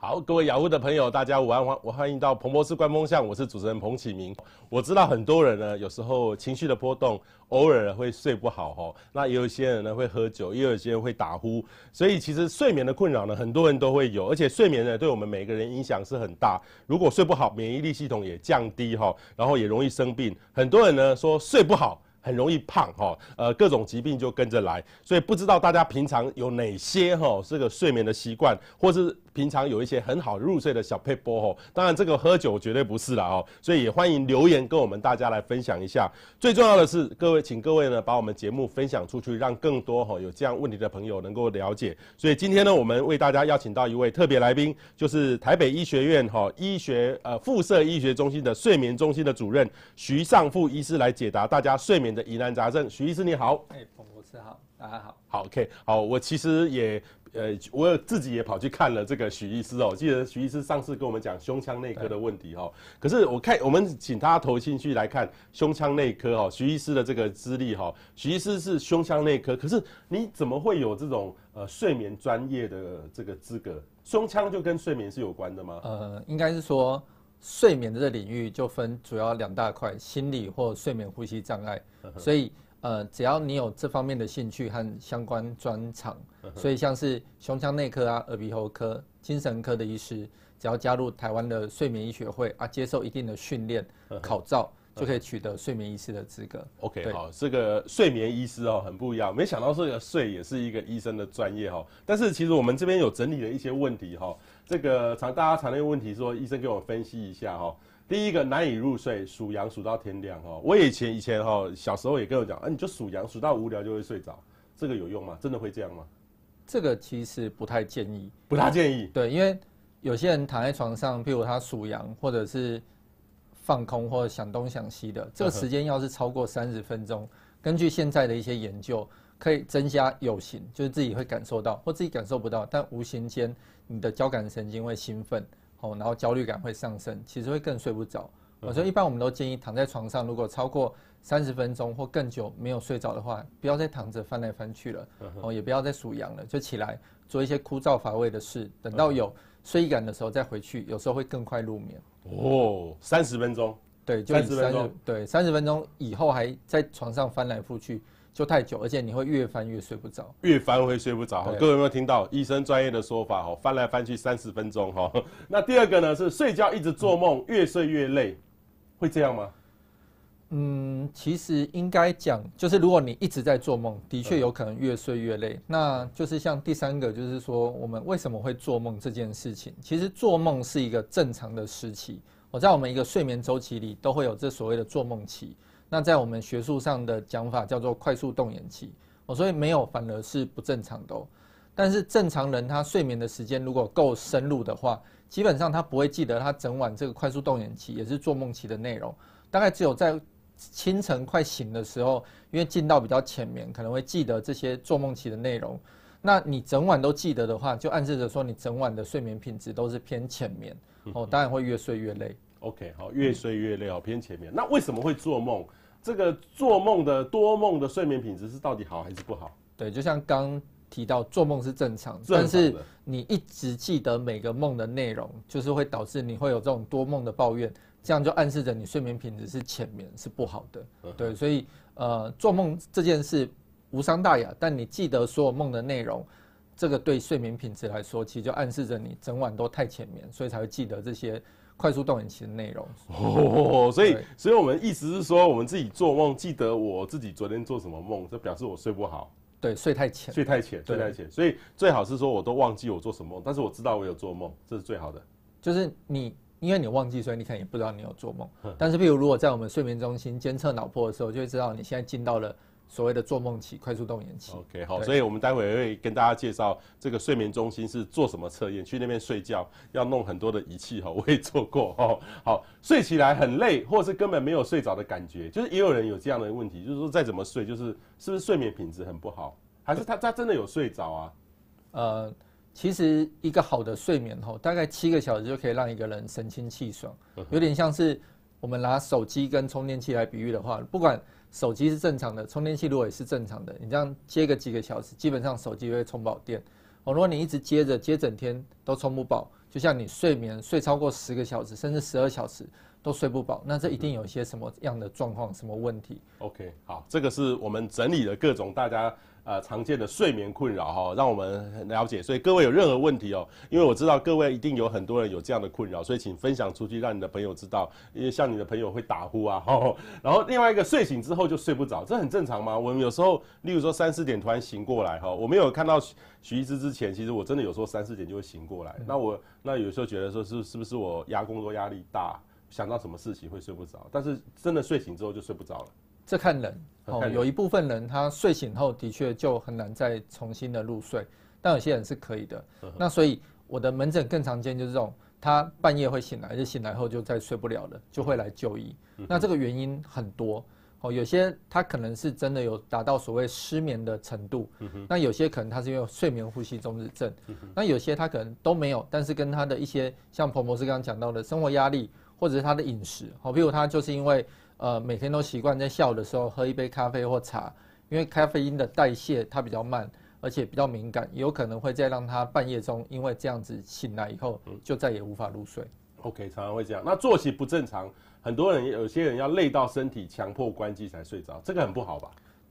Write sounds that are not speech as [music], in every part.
好，各位雅虎的朋友，大家午安，欢我欢迎到彭博士观风向，我是主持人彭启明。我知道很多人呢，有时候情绪的波动，偶尔会睡不好哈。那也有一些人呢会喝酒，也有一些人会打呼，所以其实睡眠的困扰呢，很多人都会有，而且睡眠呢，对我们每个人影响是很大。如果睡不好，免疫力系统也降低哈，然后也容易生病。很多人呢说睡不好。很容易胖哈，呃，各种疾病就跟着来，所以不知道大家平常有哪些哈这个睡眠的习惯，或是平常有一些很好入睡的小配波吼。当然，这个喝酒绝对不是了哦，所以也欢迎留言跟我们大家来分享一下。最重要的是，各位请各位呢把我们节目分享出去，让更多哈有这样问题的朋友能够了解。所以今天呢，我们为大家邀请到一位特别来宾，就是台北医学院哈医学呃附设医学中心的睡眠中心的主任徐尚富医师来解答大家睡眠的疑难杂症，徐医师你好。哎，彭博士好，大家好。好，OK，好，我其实也，呃，我有自己也跑去看了这个徐医师哦。记得徐医师上次跟我们讲胸腔内科的问题哈，可是我看我们请他投进去来看胸腔内科哦，徐医师的这个资历哈，徐医师是胸腔内科，可是你怎么会有这种呃睡眠专业的这个资格？胸腔就跟睡眠是有关的吗？呃，应该是说。睡眠的这领域就分主要两大块，心理或睡眠呼吸障碍。所以呃，只要你有这方面的兴趣和相关专长，所以像是胸腔内科啊、耳鼻喉科、精神科的医师，只要加入台湾的睡眠医学会啊，接受一定的训练考照。就可以取得睡眠医师的资格。OK，好，这个睡眠医师哦，很不一样。没想到这个睡也是一个医生的专业哈。但是其实我们这边有整理了一些问题哈。这个常大家常那个问题说，医生给我分析一下哈。第一个难以入睡，数羊数到天亮哈。我以前以前哈小时候也跟我讲，啊你就数羊数到无聊就会睡着，这个有用吗？真的会这样吗？这个其实不太建议，不太建议。对，因为有些人躺在床上，譬如他数羊或者是。放空或者想东想西的，这个时间要是超过三十分钟，根据现在的一些研究，可以增加有形，就是自己会感受到或自己感受不到，但无形间你的交感神经会兴奋，哦，然后焦虑感会上升，其实会更睡不着。所以一般我们都建议躺在床上，如果超过三十分钟或更久没有睡着的话，不要再躺着翻来翻去了，哦，也不要再数羊了，就起来做一些枯燥乏味的事，等到有睡意感的时候再回去，有时候会更快入眠。哦，三十分钟，对，就三十分钟，对，三十分钟以后还在床上翻来覆去，就太久，而且你会越翻越睡不着，越翻会睡不着。各位有没有听到医生专业的说法？哦，翻来翻去三十分钟哈。[laughs] 那第二个呢是睡觉一直做梦，越睡越累，会这样吗？嗯，其实应该讲，就是如果你一直在做梦，的确有可能越睡越累。那就是像第三个，就是说我们为什么会做梦这件事情，其实做梦是一个正常的时期。我在我们一个睡眠周期里都会有这所谓的做梦期。那在我们学术上的讲法叫做快速动眼期。哦所以没有反而是不正常的哦。但是正常人他睡眠的时间如果够深入的话，基本上他不会记得他整晚这个快速动眼期也是做梦期的内容，大概只有在。清晨快醒的时候，因为进到比较浅眠，可能会记得这些做梦期的内容。那你整晚都记得的话，就暗示着说你整晚的睡眠品质都是偏浅眠哦，当然会越睡越累。OK，好，越睡越累哦，偏前面。那为什么会做梦？这个做梦的多梦的睡眠品质是到底好还是不好？对，就像刚提到，做梦是正常，但是你一直记得每个梦的内容，就是会导致你会有这种多梦的抱怨。这样就暗示着你睡眠品质是浅眠，是不好的。对，所以呃，做梦这件事无伤大雅，但你记得所有梦的内容，这个对睡眠品质来说，其实就暗示着你整晚都太浅眠，所以才会记得这些快速动眼期的内容。哦，所以，所以我们意思是说，我们自己做梦记得我自己昨天做什么梦，这表示我睡不好。对，睡太浅，睡太浅，睡太浅。所以最好是说，我都忘记我做什么梦，但是我知道我有做梦，这是最好的。就是你。因为你忘记，所以你可能也不知道你有做梦。但是，譬如如果在我们睡眠中心监测脑波的时候，就会知道你现在进到了所谓的做梦期、快速动眼期。OK，好，所以我们待会会跟大家介绍这个睡眠中心是做什么测验。去那边睡觉要弄很多的仪器哈，我也做过哦。[laughs] 好，睡起来很累，或是根本没有睡着的感觉，就是也有人有这样的问题，就是说再怎么睡，就是是不是睡眠品质很不好，还是他他真的有睡着啊？呃。其实一个好的睡眠吼，大概七个小时就可以让一个人神清气爽，有点像是我们拿手机跟充电器来比喻的话，不管手机是正常的，充电器如果也是正常的，你这样接个几个小时，基本上手机会充饱电。哦，如果你一直接着接整天都充不饱，就像你睡眠睡超过十个小时，甚至十二小时都睡不饱，那这一定有一些什么样的状况、什么问题？OK，好，这个是我们整理了各种大家。呃，常见的睡眠困扰哈，让我们很了解。所以各位有任何问题哦，因为我知道各位一定有很多人有这样的困扰，所以请分享出去，让你的朋友知道。因为像你的朋友会打呼啊，哈。然后另外一个睡醒之后就睡不着，这很正常吗？我们有时候，例如说三四点突然醒过来哈，我没有看到徐医师之前，其实我真的有时候三四点就会醒过来。那我那有时候觉得说是是不是我压工作压力大，想到什么事情会睡不着？但是真的睡醒之后就睡不着了。这看人哦，有一部分人他睡醒后的确就很难再重新的入睡，但有些人是可以的。那所以我的门诊更常见就是这种，他半夜会醒来，就醒来后就再睡不了了，就会来就医。那这个原因很多哦，有些他可能是真的有达到所谓失眠的程度，那有些可能他是因为睡眠呼吸中止症，那有些他可能都没有，但是跟他的一些像彭博士刚刚讲到的生活压力，或者是他的饮食，好，比如他就是因为。呃，每天都习惯在下午的时候喝一杯咖啡或茶，因为咖啡因的代谢它比较慢，而且比较敏感，有可能会再让他半夜中因为这样子醒来以后，就再也无法入睡。OK，常常会这样。那作息不正常，很多人有些人要累到身体强迫关机才睡着，这个很不好吧？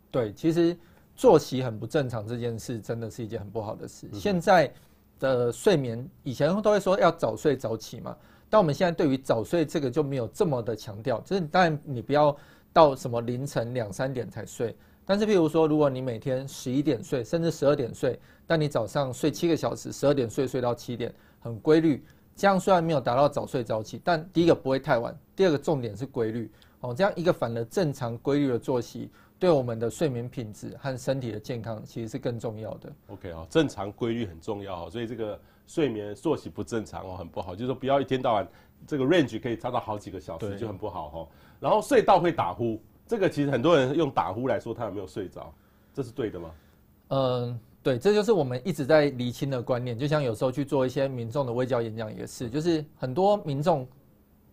对，其实作息很不正常这件事真的是一件很不好的事。现在的睡眠，以前都会说要早睡早起嘛。但我们现在对于早睡这个就没有这么的强调，就是当然你不要到什么凌晨两三点才睡，但是譬如说，如果你每天十一点睡，甚至十二点睡，但你早上睡七个小时，十二点睡睡到七点，很规律，这样虽然没有达到早睡早起，但第一个不会太晚，第二个重点是规律，哦，这样一个反而正常规律的作息，对我们的睡眠品质和身体的健康其实是更重要的。OK 啊，正常规律很重要，所以这个。睡眠作息不正常哦，很不好。就是说，不要一天到晚这个 range 可以差到好几个小时，就很不好哦。然后睡到会打呼，这个其实很多人用打呼来说他有没有睡着，这是对的吗？嗯，对，这就是我们一直在厘清的观念。就像有时候去做一些民众的微教演讲也是，就是很多民众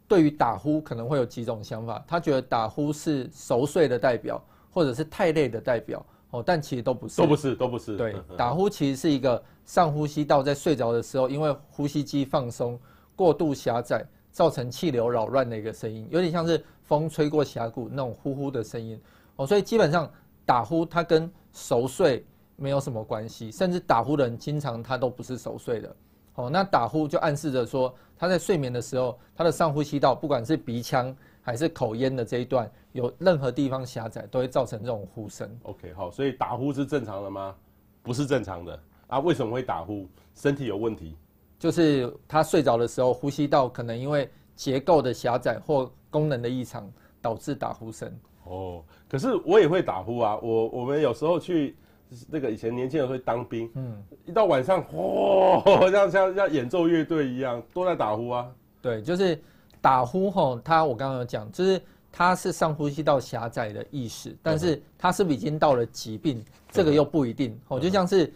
对于打呼可能会有几种想法，他觉得打呼是熟睡的代表，或者是太累的代表。哦，但其实都不是，都不是，都不是。对，打呼其实是一个上呼吸道在睡着的时候，因为呼吸肌放松、过度狭窄，造成气流扰乱的一个声音，有点像是风吹过峡谷那种呼呼的声音。哦，所以基本上打呼它跟熟睡没有什么关系，甚至打呼的人经常他都不是熟睡的。哦，那打呼就暗示着说他在睡眠的时候，他的上呼吸道不管是鼻腔。还是口咽的这一段，有任何地方狭窄，都会造成这种呼声。OK，好，所以打呼是正常的吗？不是正常的啊？为什么会打呼？身体有问题？就是他睡着的时候，呼吸道可能因为结构的狭窄或功能的异常，导致打呼声。哦，可是我也会打呼啊。我我们有时候去那个以前年轻人会当兵，嗯，一到晚上，哇，像像像演奏乐队一样，都在打呼啊。对，就是。打呼吼，他我刚刚有讲，就是他是上呼吸道狭窄的意识，但是他是不是已经到了疾病，这个又不一定。哦，就像是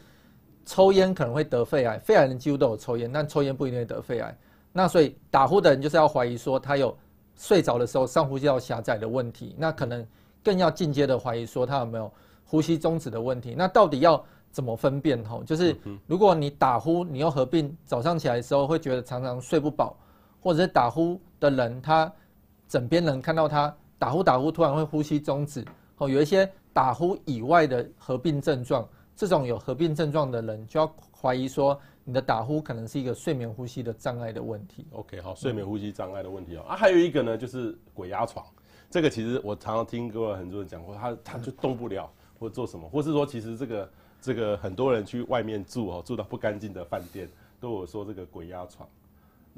抽烟可能会得肺癌，肺癌人几乎都有抽烟，但抽烟不一定会得肺癌。那所以打呼的人就是要怀疑说他有睡着的时候上呼吸道狭窄的问题，那可能更要进阶的怀疑说他有没有呼吸中止的问题。那到底要怎么分辨？吼，就是如果你打呼，你又合并早上起来的时候会觉得常常睡不饱。或者是打呼的人，他枕边人看到他打呼打呼，突然会呼吸中止，哦，有一些打呼以外的合并症状，这种有合并症状的人就要怀疑说，你的打呼可能是一个睡眠呼吸的障碍的问题。OK，好，睡眠呼吸障碍的问题哦。啊，还有一个呢，就是鬼压床，这个其实我常常听过很多人讲过，他他就动不了，或者做什么，或是说其实这个这个很多人去外面住哦，住到不干净的饭店，都有说这个鬼压床。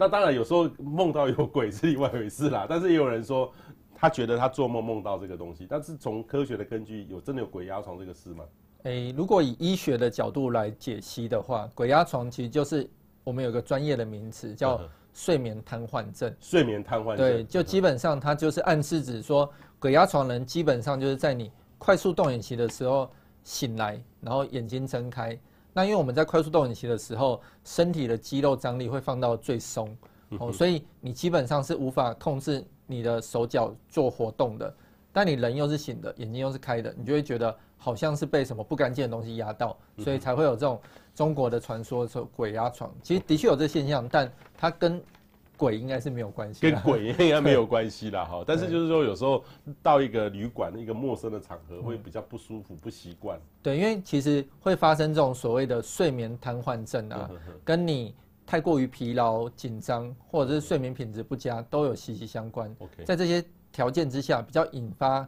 那当然，有时候梦到有鬼是另外一回事啦。但是也有人说，他觉得他做梦梦到这个东西。但是从科学的根据，有真的有鬼压床这个事吗？诶，如果以医学的角度来解析的话，鬼压床其实就是我们有个专业的名词叫睡眠瘫痪症。睡眠瘫痪症。对，就基本上它就是暗示指说，鬼压床人基本上就是在你快速动眼期的时候醒来，然后眼睛睁开。那因为我们在快速动眼期的时候，身体的肌肉张力会放到最松，哦，所以你基本上是无法控制你的手脚做活动的，但你人又是醒的，眼睛又是开的，你就会觉得好像是被什么不干净的东西压到，所以才会有这种中国的传说说鬼压床。其实的确有这现象，但它跟鬼应该是没有关系，跟鬼 [laughs] 应该没有关系啦哈。但是就是说，有时候到一个旅馆一个陌生的场合，会比较不舒服、不习惯。对，因为其实会发生这种所谓的睡眠瘫痪症啊，跟你。太过于疲劳、紧张，或者是睡眠品质不佳，都有息息相关。OK，在这些条件之下，比较引发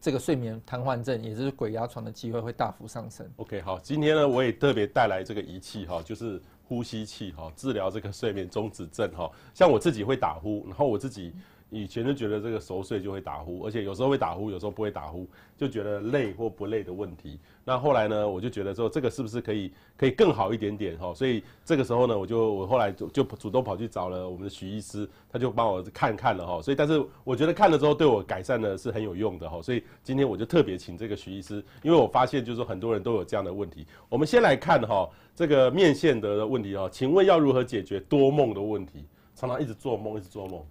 这个睡眠瘫痪症，也就是鬼压床的机会会大幅上升。OK，好，今天呢，我也特别带来这个仪器哈，就是呼吸器哈，治疗这个睡眠中止症哈。像我自己会打呼，然后我自己。以前就觉得这个熟睡就会打呼，而且有时候会打呼，有时候不会打呼，就觉得累或不累的问题。那后来呢，我就觉得说这个是不是可以可以更好一点点哈？所以这个时候呢，我就我后来就就主动跑去找了我们的许医师，他就帮我看看了哈。所以但是我觉得看了之后对我改善呢是很有用的哈。所以今天我就特别请这个许医师，因为我发现就是说很多人都有这样的问题。我们先来看哈这个面线的问题哈，请问要如何解决多梦的问题？常常一直做梦，一直做梦。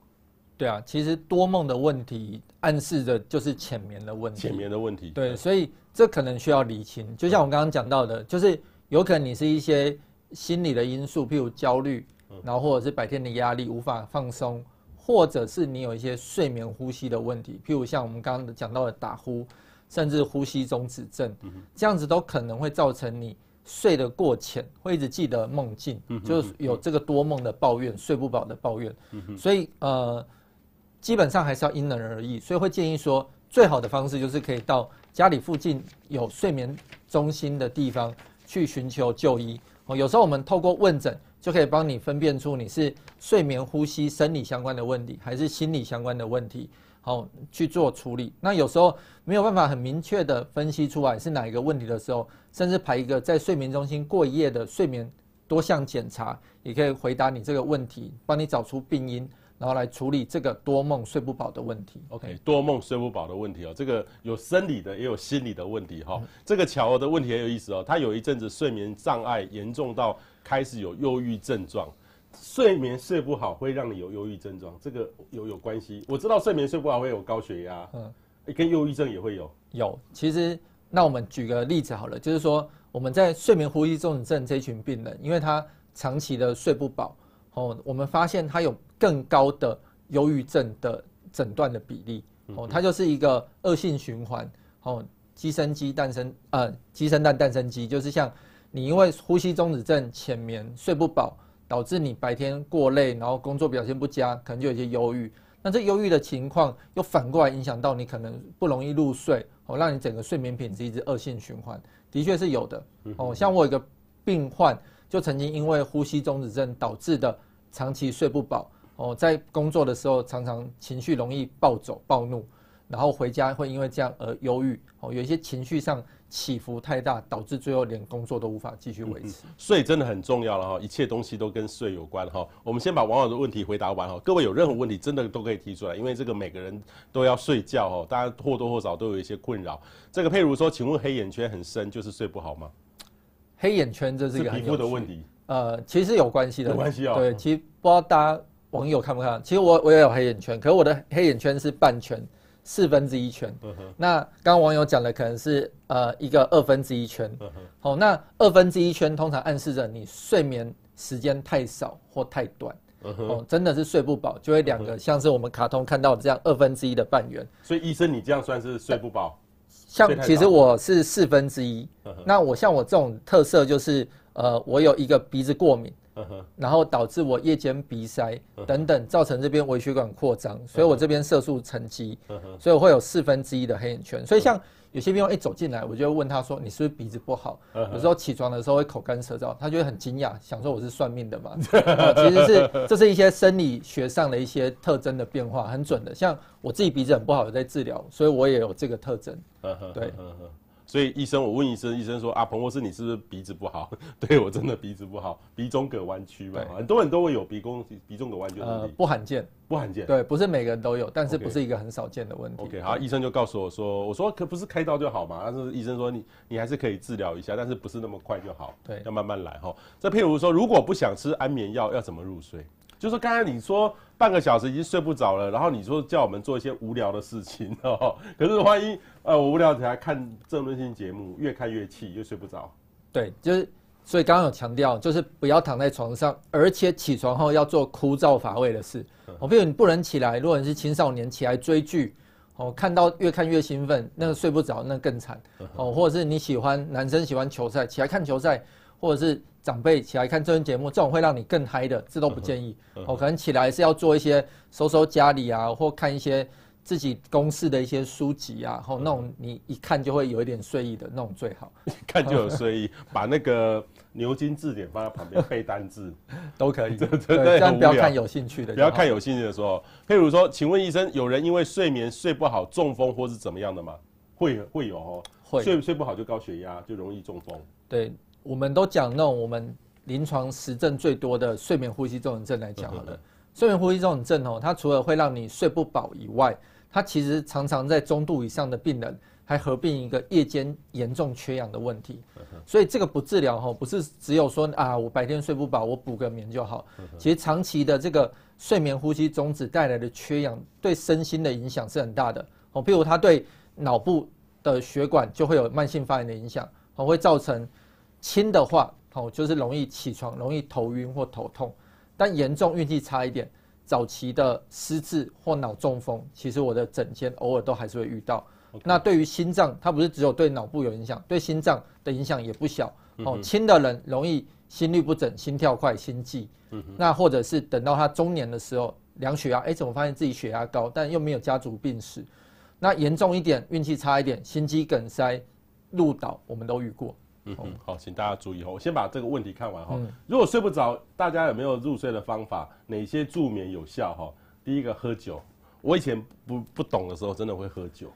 对啊，其实多梦的问题暗示着就是浅眠的问题。浅眠的问题。对，所以这可能需要理清。就像我刚刚讲到的，就是有可能你是一些心理的因素，譬如焦虑，然后或者是白天的压力无法放松，或者是你有一些睡眠呼吸的问题，譬如像我们刚刚讲到的打呼，甚至呼吸中止症，这样子都可能会造成你睡得过浅，会一直记得梦境，就是有这个多梦的抱怨，睡不饱的抱怨。所以呃。基本上还是要因人而异，所以会建议说，最好的方式就是可以到家里附近有睡眠中心的地方去寻求就医。哦，有时候我们透过问诊就可以帮你分辨出你是睡眠呼吸生理相关的问题，还是心理相关的问题，好去做处理。那有时候没有办法很明确的分析出来是哪一个问题的时候，甚至排一个在睡眠中心过一夜的睡眠多项检查，也可以回答你这个问题，帮你找出病因。然后来处理这个多梦睡不饱的问题。OK，多梦睡不饱的问题哦，这个有生理的也有心理的问题哈。这个乔儿的问题很有意思哦，他有一阵子睡眠障碍严重到开始有忧郁症状。睡眠睡不好会让你有忧郁症状，这个有有关系？我知道睡眠睡不好会有高血压，嗯，跟忧郁症也会有。有，其实那我们举个例子好了，就是说我们在睡眠呼吸中止症这群病人，因为他长期的睡不饱。哦，我们发现它有更高的忧郁症的诊断的比例，哦，它就是一个恶性循环，哦，鸡生鸡蛋生，呃，鸡生蛋蛋生鸡，就是像你因为呼吸中止症浅眠睡不饱，导致你白天过累，然后工作表现不佳，可能就有些忧郁，那这忧郁的情况又反过来影响到你可能不容易入睡，哦，让你整个睡眠品质一直恶性循环，的确是有的，哦，像我有一个病患。就曾经因为呼吸中止症导致的长期睡不饱哦，在工作的时候常常情绪容易暴走暴怒，然后回家会因为这样而忧郁哦，有一些情绪上起伏太大，导致最后连工作都无法继续维持。睡真的很重要了哈，一切东西都跟睡有关哈。我们先把网友的问题回答完哈，各位有任何问题真的都可以提出来，因为这个每个人都要睡觉哦，大家或多或少都有一些困扰。这个譬如说，请问黑眼圈很深就是睡不好吗？黑眼圈这是一个很皮肤的问题，呃，其实有关系的，有关系啊。对，其实不知道大家网友看不看？其实我我也有黑眼圈，可是我的黑眼圈是半圈，四分之一圈。那刚刚网友讲的可能是呃一个二分之一圈。好，那二分之一圈通常暗示着你睡眠时间太少或太短。哦，真的是睡不饱，就会两个像是我们卡通看到的这样二分之一的半圆。所以医生，你这样算是睡不饱？像其实我是四分之一，那我像我这种特色就是，呃，我有一个鼻子过敏，然后导致我夜间鼻塞等等，造成这边微血管扩张，所以我这边色素沉积，所以我会有四分之一的黑眼圈，所以像。有些病人一走进来，我就会问他说：“你是不是鼻子不好？”有时候起床的时候会口干舌燥，他就会很惊讶，想说我是算命的嘛。[laughs] 其实是这是一些生理学上的一些特征的变化，很准的。像我自己鼻子很不好，有在治疗，所以我也有这个特征。对。所以医生，我问医生，医生说啊，彭博士，你是不是鼻子不好？[laughs] 对，我真的鼻子不好，鼻中隔弯曲嘛，很多人都会有鼻弓鼻中隔弯曲。呃，不罕见，不罕见。对，不是每个人都有，但是不是一个很少见的问题。OK，好，医生就告诉我说，我说可不是开刀就好嘛？但是医生说你你还是可以治疗一下，但是不是那么快就好，对，要慢慢来哈。这譬如说，如果不想吃安眠药，要怎么入睡？就是刚才你说半个小时已经睡不着了，然后你说叫我们做一些无聊的事情哦，可是万一呃我无聊起来看政论性节目，越看越气，越睡不着。对，就是所以刚刚有强调，就是不要躺在床上，而且起床后要做枯燥乏味的事。我比如你不能起来，如果你是青少年起来追剧，哦，看到越看越兴奋，那个睡不着，那更惨。哦，或者是你喜欢男生喜欢球赛，起来看球赛，或者是。长辈起来看这节目，这种会让你更嗨的，这都不建议。哦，可能起来是要做一些收收家里啊，或看一些自己公司的一些书籍啊，然后那种你一看就会有一点睡意的那种最好。一看就有睡意，把那个牛津字典放在旁边背单字 [laughs] 都可以。[laughs] 对对对，但不要看有兴趣的，不要看有兴趣的时候。譬如说，请问医生，有人因为睡眠睡不好中风或是怎么样的吗？会会有哦，会睡睡不好就高血压，就容易中风。对。我们都讲那种我们临床实证最多的睡眠呼吸综合症来讲好了。睡眠呼吸综合症哦，它除了会让你睡不饱以外，它其实常常在中度以上的病人还合并一个夜间严重缺氧的问题。所以这个不治疗哈，不是只有说啊，我白天睡不饱，我补个眠就好。其实长期的这个睡眠呼吸中止带来的缺氧，对身心的影响是很大的哦。譬如它对脑部的血管就会有慢性发炎的影响，哦，会造成。轻的话，哦，就是容易起床，容易头晕或头痛；但严重运气差一点，早期的失智或脑中风，其实我的诊间偶尔都还是会遇到。那对于心脏，它不是只有对脑部有影响，对心脏的影响也不小。哦，轻的人容易心律不整、心跳快、心悸。嗯。那或者是等到他中年的时候量血压，哎，怎么发现自己血压高，但又没有家族病史？那严重一点，运气差一点，心肌梗塞、路倒，我们都遇过。嗯嗯，好，请大家注意哦。我先把这个问题看完哈。如果睡不着，大家有没有入睡的方法？哪些助眠有效哈？第一个，喝酒。我以前不不懂的时候，真的会喝酒。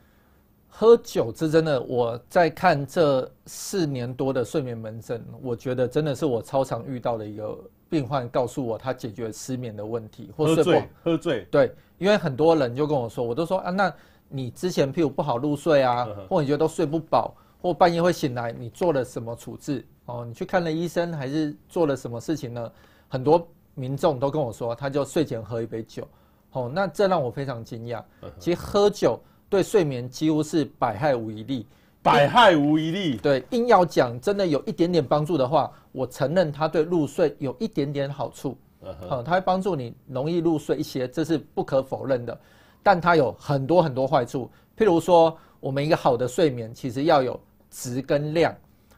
喝酒是真的。我在看这四年多的睡眠门诊，我觉得真的是我超常遇到的一个病患，告诉我他解决失眠的问题，或睡不好。喝醉，喝醉。对，因为很多人就跟我说，我都说啊，那你之前譬如不好入睡啊，或你觉得都睡不饱。或半夜会醒来，你做了什么处置？哦，你去看了医生，还是做了什么事情呢？很多民众都跟我说，他就睡前喝一杯酒。哦，那这让我非常惊讶。其实喝酒对睡眠几乎是百害无一利。百害无一利。对，硬要讲真的有一点点帮助的话，我承认它对入睡有一点点好处。嗯，它会帮助你容易入睡一些，这是不可否认的。但它有很多很多坏处，譬如说，我们一个好的睡眠其实要有。值跟量，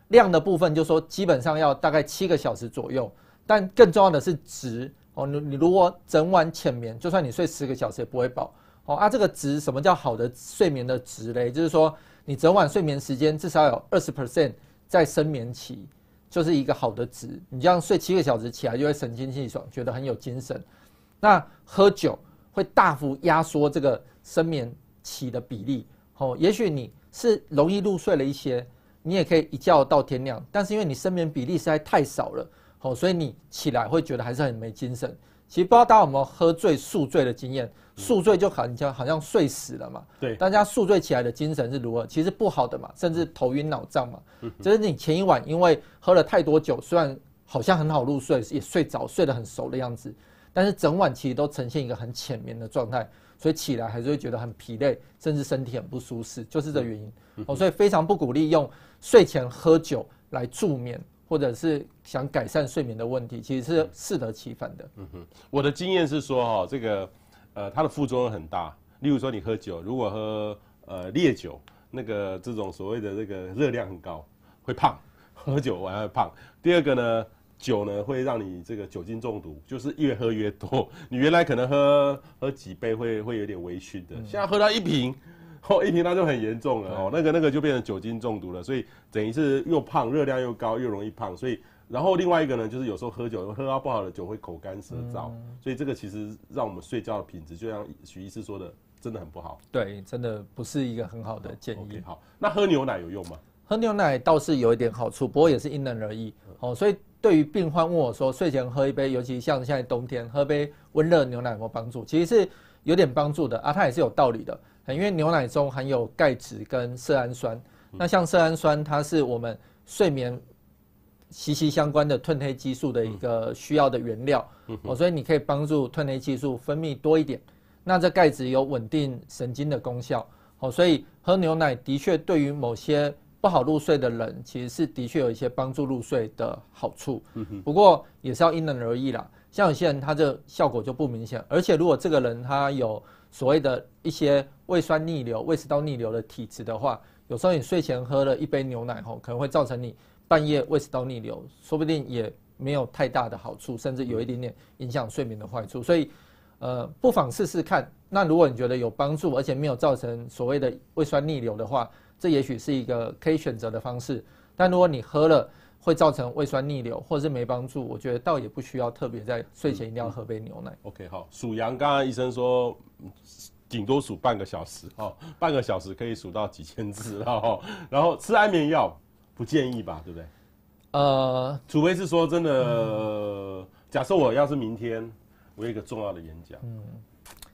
量的部分就说基本上要大概七个小时左右，但更重要的是值哦。你你如果整晚浅眠，就算你睡十个小时也不会饱哦。啊，这个值什么叫好的睡眠的值嘞？就是说你整晚睡眠时间至少有二十 percent 在深眠期，就是一个好的值。你这样睡七个小时起来就会神清气爽，觉得很有精神。那喝酒会大幅压缩这个深眠期的比例哦。也许你。是容易入睡了一些，你也可以一觉到天亮，但是因为你睡眠比例实在太少了，哦，所以你起来会觉得还是很没精神。其实不知道大家有没有喝醉宿醉的经验？宿醉就好像好像睡死了嘛。对，大家宿醉起来的精神是如何？其实不好的嘛，甚至头晕脑胀嘛。嗯，就是你前一晚因为喝了太多酒，虽然好像很好入睡，也睡着，睡得很熟的样子，但是整晚其实都呈现一个很浅眠的状态。所以起来还是会觉得很疲累，甚至身体很不舒适，就是这原因。哦，所以非常不鼓励用睡前喝酒来助眠，或者是想改善睡眠的问题，其实是适得其反的。嗯哼，我的经验是说，哈，这个呃，它的副作用很大。例如说，你喝酒，如果喝呃烈酒，那个这种所谓的这个热量很高，会胖。喝酒完会胖。第二个呢？酒呢会让你这个酒精中毒，就是越喝越多。你原来可能喝喝几杯会会有点微醺的，现在喝到一瓶，哦一瓶那就很严重了哦，那个那个就变成酒精中毒了。所以等于是又胖，热量又高，又容易胖。所以然后另外一个呢，就是有时候喝酒喝到不好的酒会口干舌燥，所以这个其实让我们睡觉的品质，就像许医师说的，真的很不好。对，真的不是一个很好的建议。Okay, 好，那喝牛奶有用吗？喝牛奶倒是有一点好处，不过也是因人而异哦，所以。对于病患问我说，睡前喝一杯，尤其像现在冬天，喝杯温热牛奶有没有帮助？其实是有点帮助的啊，它也是有道理的。因为牛奶中含有钙质跟色氨酸，那像色氨酸，它是我们睡眠息息相关的褪黑激素的一个需要的原料，哦，所以你可以帮助褪黑激素分泌多一点。那这钙质有稳定神经的功效，哦，所以喝牛奶的确对于某些不好入睡的人，其实是的确有一些帮助入睡的好处。不过也是要因人而异啦。像有些人他这效果就不明显，而且如果这个人他有所谓的一些胃酸逆流、胃食道逆流的体质的话，有时候你睡前喝了一杯牛奶后，可能会造成你。半夜胃食道逆流，说不定也没有太大的好处，甚至有一点点影响睡眠的坏处。所以，呃，不妨试试看。那如果你觉得有帮助，而且没有造成所谓的胃酸逆流的话，这也许是一个可以选择的方式。但如果你喝了会造成胃酸逆流，或者是没帮助，我觉得倒也不需要特别在睡前一定要喝杯牛奶。OK，好，数羊，刚刚医生说顶多数半个小时，哦，半个小时可以数到几千次，然后然后吃安眠药。不建议吧，对不对？呃，除非是说真的，嗯、假设我要是明天我有一个重要的演讲，嗯，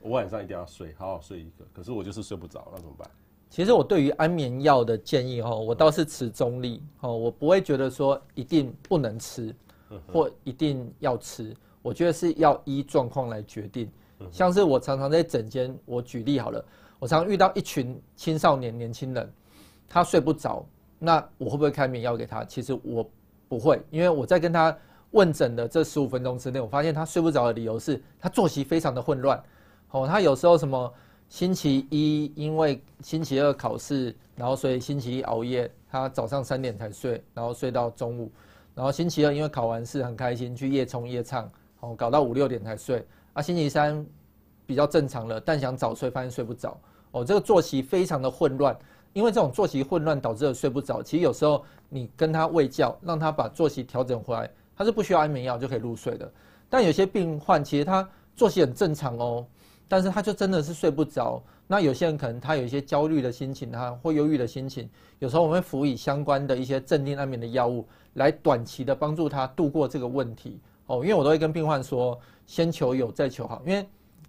我晚上一定要睡，好好睡一个，可是我就是睡不着，那怎么办？其实我对于安眠药的建议哈，我倒是持中立哦，我不会觉得说一定不能吃，或一定要吃，我觉得是要依状况来决定。像是我常常在诊间，我举例好了，我常常遇到一群青少年年轻人，他睡不着。那我会不会开眠药给他？其实我不会，因为我在跟他问诊的这十五分钟之内，我发现他睡不着的理由是他作息非常的混乱。哦，他有时候什么星期一因为星期二考试，然后所以星期一熬夜，他早上三点才睡，然后睡到中午，然后星期二因为考完试很开心去夜冲夜唱，哦，搞到五六点才睡。啊，星期三比较正常了，但想早睡发现睡不着。哦，这个作息非常的混乱。因为这种作息混乱导致的睡不着，其实有时候你跟他喂觉，让他把作息调整回来，他是不需要安眠药就可以入睡的。但有些病患其实他作息很正常哦，但是他就真的是睡不着。那有些人可能他有一些焦虑的心情，他或忧郁的心情，有时候我们会辅以相关的一些镇定安眠的药物，来短期的帮助他度过这个问题哦。因为我都会跟病患说，先求有再求好，因为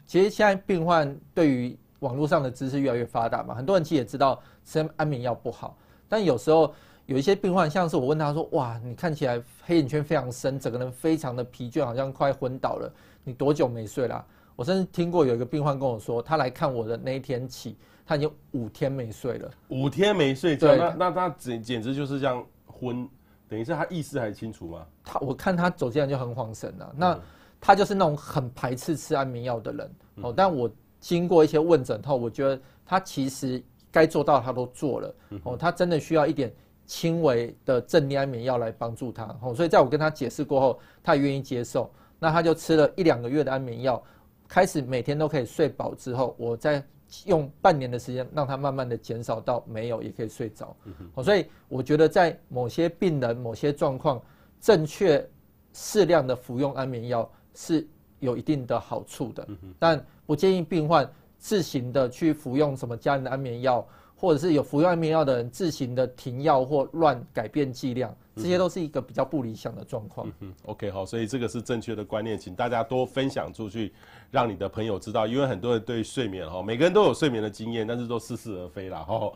其实现在病患对于网络上的知识越来越发达嘛，很多人其实也知道吃安眠药不好，但有时候有一些病患，像是我问他说：“哇，你看起来黑眼圈非常深，整个人非常的疲倦，好像快昏倒了，你多久没睡啦？”我甚至听过有一个病患跟我说，他来看我的那一天起，他已经五天没睡了。五天没睡觉，那那他简简直就是这样昏，等于是他意识还清楚吗？他我看他走进来就很恍神了，那他就是那种很排斥吃安眠药的人哦，但我。经过一些问诊后，我觉得他其实该做到他都做了哦，他真的需要一点轻微的镇定安眠药来帮助他哦，所以在我跟他解释过后，他也愿意接受，那他就吃了一两个月的安眠药，开始每天都可以睡饱之后，我再用半年的时间让它慢慢的减少到没有也可以睡着哦，所以我觉得在某些病人某些状况，正确适量的服用安眠药是有一定的好处的，但。不建议病患自行的去服用什么家人的安眠药，或者是有服用安眠药的人自行的停药或乱改变剂量，这些都是一个比较不理想的状况。嗯。OK，好，所以这个是正确的观念，请大家多分享出去，让你的朋友知道，因为很多人对睡眠哈，每个人都有睡眠的经验，但是都似是而非啦。哈，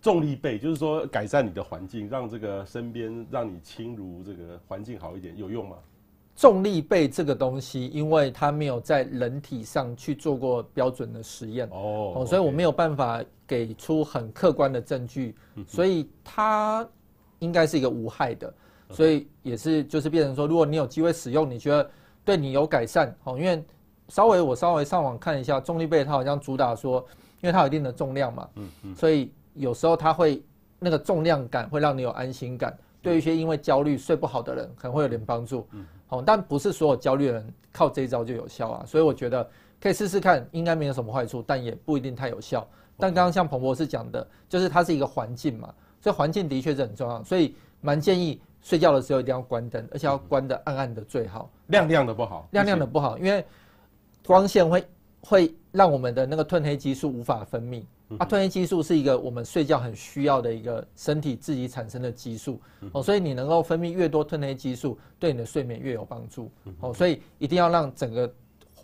重力背就是说改善你的环境，让这个身边让你轻如这个环境好一点，有用吗？重力背这个东西，因为它没有在人体上去做过标准的实验哦，所以我没有办法给出很客观的证据，所以它应该是一个无害的，所以也是就是变成说，如果你有机会使用，你觉得对你有改善哦，因为稍微我稍微上网看一下重力被，它好像主打说，因为它有一定的重量嘛，嗯嗯。所以有时候它会那个重量感会让你有安心感，对一些因为焦虑睡不好的人可能会有点帮助。嗯好，但不是所有焦虑的人靠这一招就有效啊，所以我觉得可以试试看，应该没有什么坏处，但也不一定太有效。但刚刚像彭博士讲的，就是它是一个环境嘛，所以环境的确是很重要，所以蛮建议睡觉的时候一定要关灯，而且要关的暗暗的最好，亮亮的不好，亮亮的不好，因为光线会会让我们的那个褪黑激素无法分泌。啊，褪黑激素是一个我们睡觉很需要的一个身体自己产生的激素哦，所以你能够分泌越多褪黑激素，对你的睡眠越有帮助哦，所以一定要让整个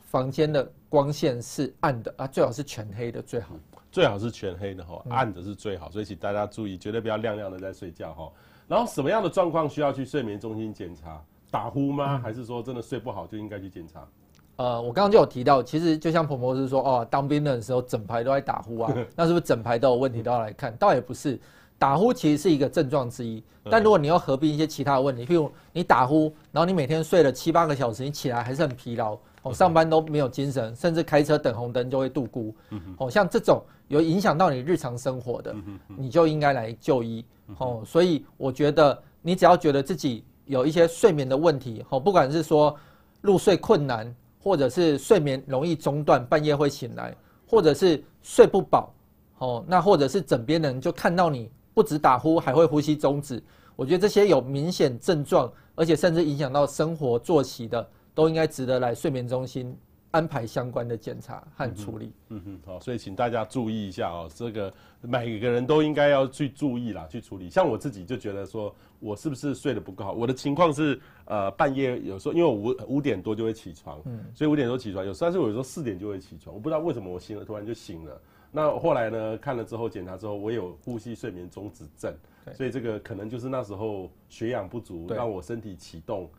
房间的光线是暗的啊，最好是全黑的最好。最好是全黑的哈，暗的是最好，所以请大家注意，绝对不要亮亮的在睡觉哈。然后什么样的状况需要去睡眠中心检查？打呼吗？还是说真的睡不好就应该去检查？呃，我刚刚就有提到，其实就像彭博士说，哦，当兵的时候整排都在打呼啊，[laughs] 那是不是整排都有问题都要来看？倒也不是，打呼其实是一个症状之一，但如果你要合并一些其他的问题，譬如你打呼，然后你每天睡了七八个小时，你起来还是很疲劳，哦，上班都没有精神，甚至开车等红灯就会度孤，哦，像这种有影响到你日常生活的，你就应该来就医，哦，所以我觉得你只要觉得自己有一些睡眠的问题，哦，不管是说入睡困难。或者是睡眠容易中断，半夜会醒来，或者是睡不饱，哦，那或者是枕边人就看到你不止打呼，还会呼吸中止。我觉得这些有明显症状，而且甚至影响到生活作息的，都应该值得来睡眠中心。安排相关的检查和处理。嗯哼，好，所以请大家注意一下哦，这个每个人都应该要去注意啦，去处理。像我自己就觉得说，我是不是睡得不够好？我的情况是，呃，半夜有时候因为我五五点多就会起床，嗯，所以五点多起床，有但是我有时候四点就会起床，我不知道为什么我醒了突然就醒了。那后来呢，看了之后检查之后，我有呼吸睡眠中止症，所以这个可能就是那时候血氧不足，让我身体启动，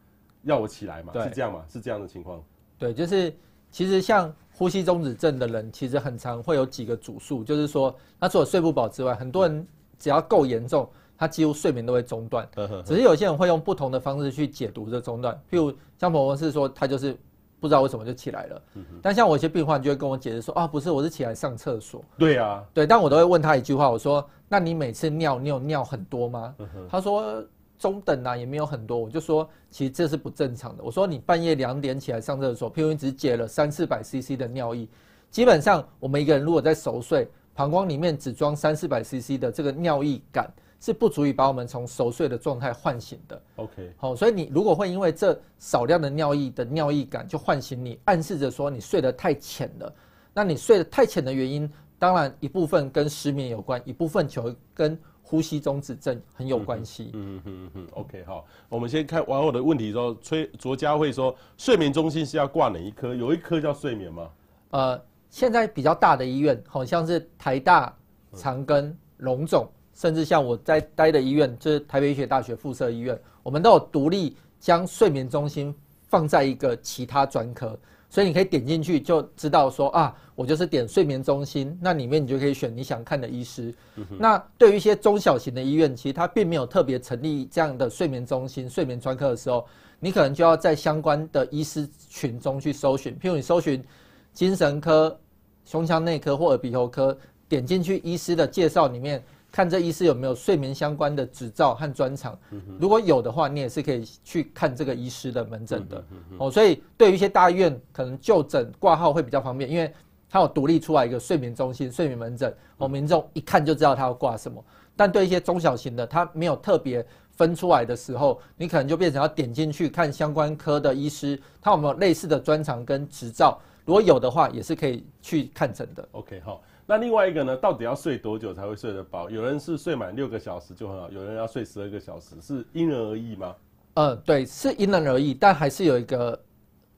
要我起来嘛，是这样嘛？是这样的情况？对，就是。其实像呼吸中止症的人，其实很常会有几个主诉，就是说，他除了睡不饱之外，很多人只要够严重，他几乎睡眠都会中断。只是有些人会用不同的方式去解读这中断，譬如像彭博士说，他就是不知道为什么就起来了。但像我一些病患就会跟我解释说，啊，不是，我是起来上厕所。对啊，对，但我都会问他一句话，我说，那你每次尿，你有尿很多吗？他说。中等啊，也没有很多，我就说其实这是不正常的。我说你半夜两点起来上厕所，譬如你只解了三四百 CC 的尿液，基本上我们一个人如果在熟睡，膀胱里面只装三四百 CC 的这个尿液感，是不足以把我们从熟睡的状态唤醒的。OK，好，所以你如果会因为这少量的尿液的尿液感就唤醒你，暗示着说你睡得太浅了。那你睡得太浅的原因，当然一部分跟失眠有关，一部分就跟呼吸中止症很有关系。嗯嗯嗯嗯，OK，好，我们先看网友的问题说，崔卓佳慧说，睡眠中心是要挂哪一科？有一科叫睡眠吗？呃，现在比较大的医院，好像是台大、长庚、龙总，甚至像我在待的医院，就是台北医学大学附设医院，我们都有独立将睡眠中心放在一个其他专科。所以你可以点进去就知道说啊，我就是点睡眠中心，那里面你就可以选你想看的医师。那对于一些中小型的医院，其实它并没有特别成立这样的睡眠中心、睡眠专科的时候，你可能就要在相关的医师群中去搜寻，譬如你搜寻精神科、胸腔内科或耳鼻喉科，点进去医师的介绍里面。看这医师有没有睡眠相关的执照和专长，如果有的话，你也是可以去看这个医师的门诊的哦。所以对于一些大医院，可能就诊挂号会比较方便，因为它有独立出来一个睡眠中心、睡眠门诊，哦，民众一看就知道他要挂什么。但对一些中小型的，它没有特别分出来的时候，你可能就变成要点进去看相关科的医师，他有没有类似的专长跟执照，如果有的话，也是可以去看诊的。OK，好。那另外一个呢？到底要睡多久才会睡得饱？有人是睡满六个小时就很好，有人要睡十二个小时，是因人而异吗？呃，对，是因人而异，但还是有一个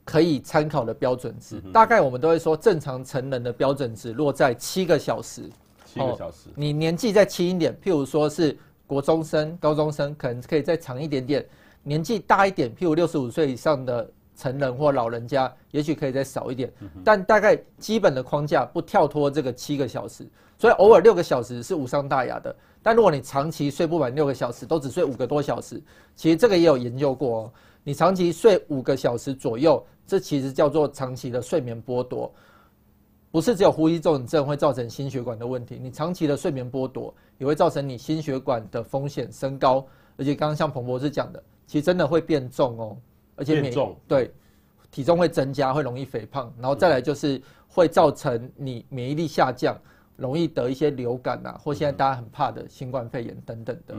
可以参考的标准值。嗯、大概我们都会说，正常成人的标准值落在七个小时。七个小时。哦、你年纪再轻一点，譬如说是国中生、高中生，可能可以再长一点点。年纪大一点，譬如六十五岁以上的。成人或老人家，也许可以再少一点，但大概基本的框架不跳脱这个七个小时，所以偶尔六个小时是无伤大雅的。但如果你长期睡不满六个小时，都只睡五个多小时，其实这个也有研究过哦。你长期睡五个小时左右，这其实叫做长期的睡眠剥夺，不是只有呼吸中止症会造成心血管的问题，你长期的睡眠剥夺也会造成你心血管的风险升高，而且刚刚像彭博士讲的，其实真的会变重哦。而且免重对体重会增加，会容易肥胖，然后再来就是会造成你免疫力下降，容易得一些流感啊，或现在大家很怕的新冠肺炎等等的。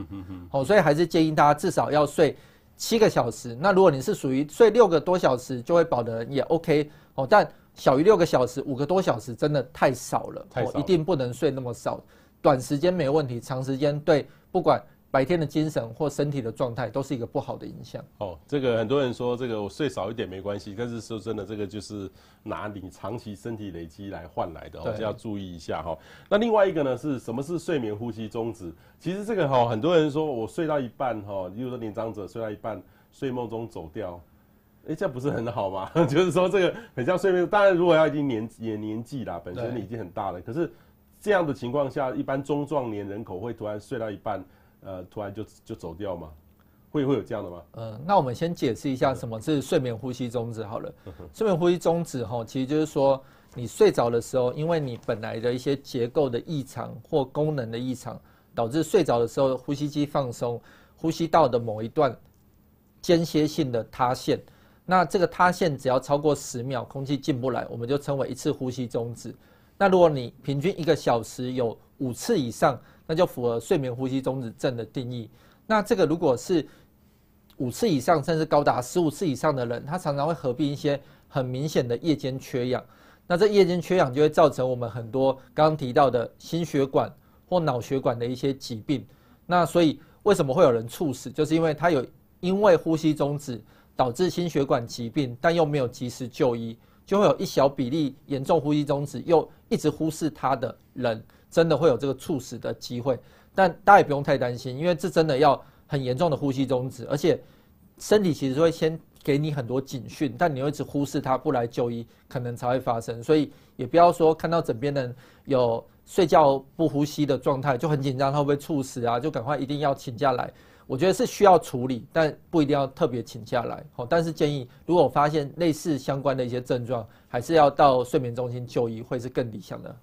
好，所以还是建议大家至少要睡七个小时。那如果你是属于睡六个多小时就会饱的人也 OK 哦，但小于六个小时，五个多小时真的太少了，太一定不能睡那么少。短时间没有问题，长时间对不管白天的精神或身体的状态都是一个不好的影响。哦，这个很多人说这个我睡少一点没关系，但是说真的，这个就是拿你长期身体累积来换来的，哦，就要注意一下哈。那另外一个呢，是什么是睡眠呼吸终止？其实这个哈，很多人说我睡到一半哈，例如说年长者睡到一半，睡梦中走掉，哎，这样不是很好吗？[laughs] 就是说这个很像睡眠，当然如果要已经年也年纪啦，本身你已经很大了，可是这样的情况下，一般中壮年人口会突然睡到一半。呃，突然就就走掉吗？会会有这样的吗？呃，那我们先解释一下什么是睡眠呼吸中止好了。睡眠呼吸中止哈，其实就是说你睡着的时候，因为你本来的一些结构的异常或功能的异常，导致睡着的时候呼吸机放松，呼吸道的某一段间歇性的塌陷。那这个塌陷只要超过十秒，空气进不来，我们就称为一次呼吸中止。那如果你平均一个小时有五次以上，那就符合睡眠呼吸中止症的定义。那这个如果是五次以上，甚至高达十五次以上的人，他常常会合并一些很明显的夜间缺氧。那这夜间缺氧就会造成我们很多刚刚提到的心血管或脑血管的一些疾病。那所以为什么会有人猝死？就是因为他有因为呼吸中止导致心血管疾病，但又没有及时就医，就会有一小比例严重呼吸中止又一直忽视他的人。真的会有这个猝死的机会，但大家也不用太担心，因为这真的要很严重的呼吸中止，而且身体其实会先给你很多警讯，但你又一直忽视它，不来就医，可能才会发生。所以也不要说看到枕边人有睡觉不呼吸的状态就很紧张，他会不会猝死啊？就赶快一定要请假来。我觉得是需要处理，但不一定要特别请假来。好，但是建议如果发现类似相关的一些症状，还是要到睡眠中心就医，会是更理想的。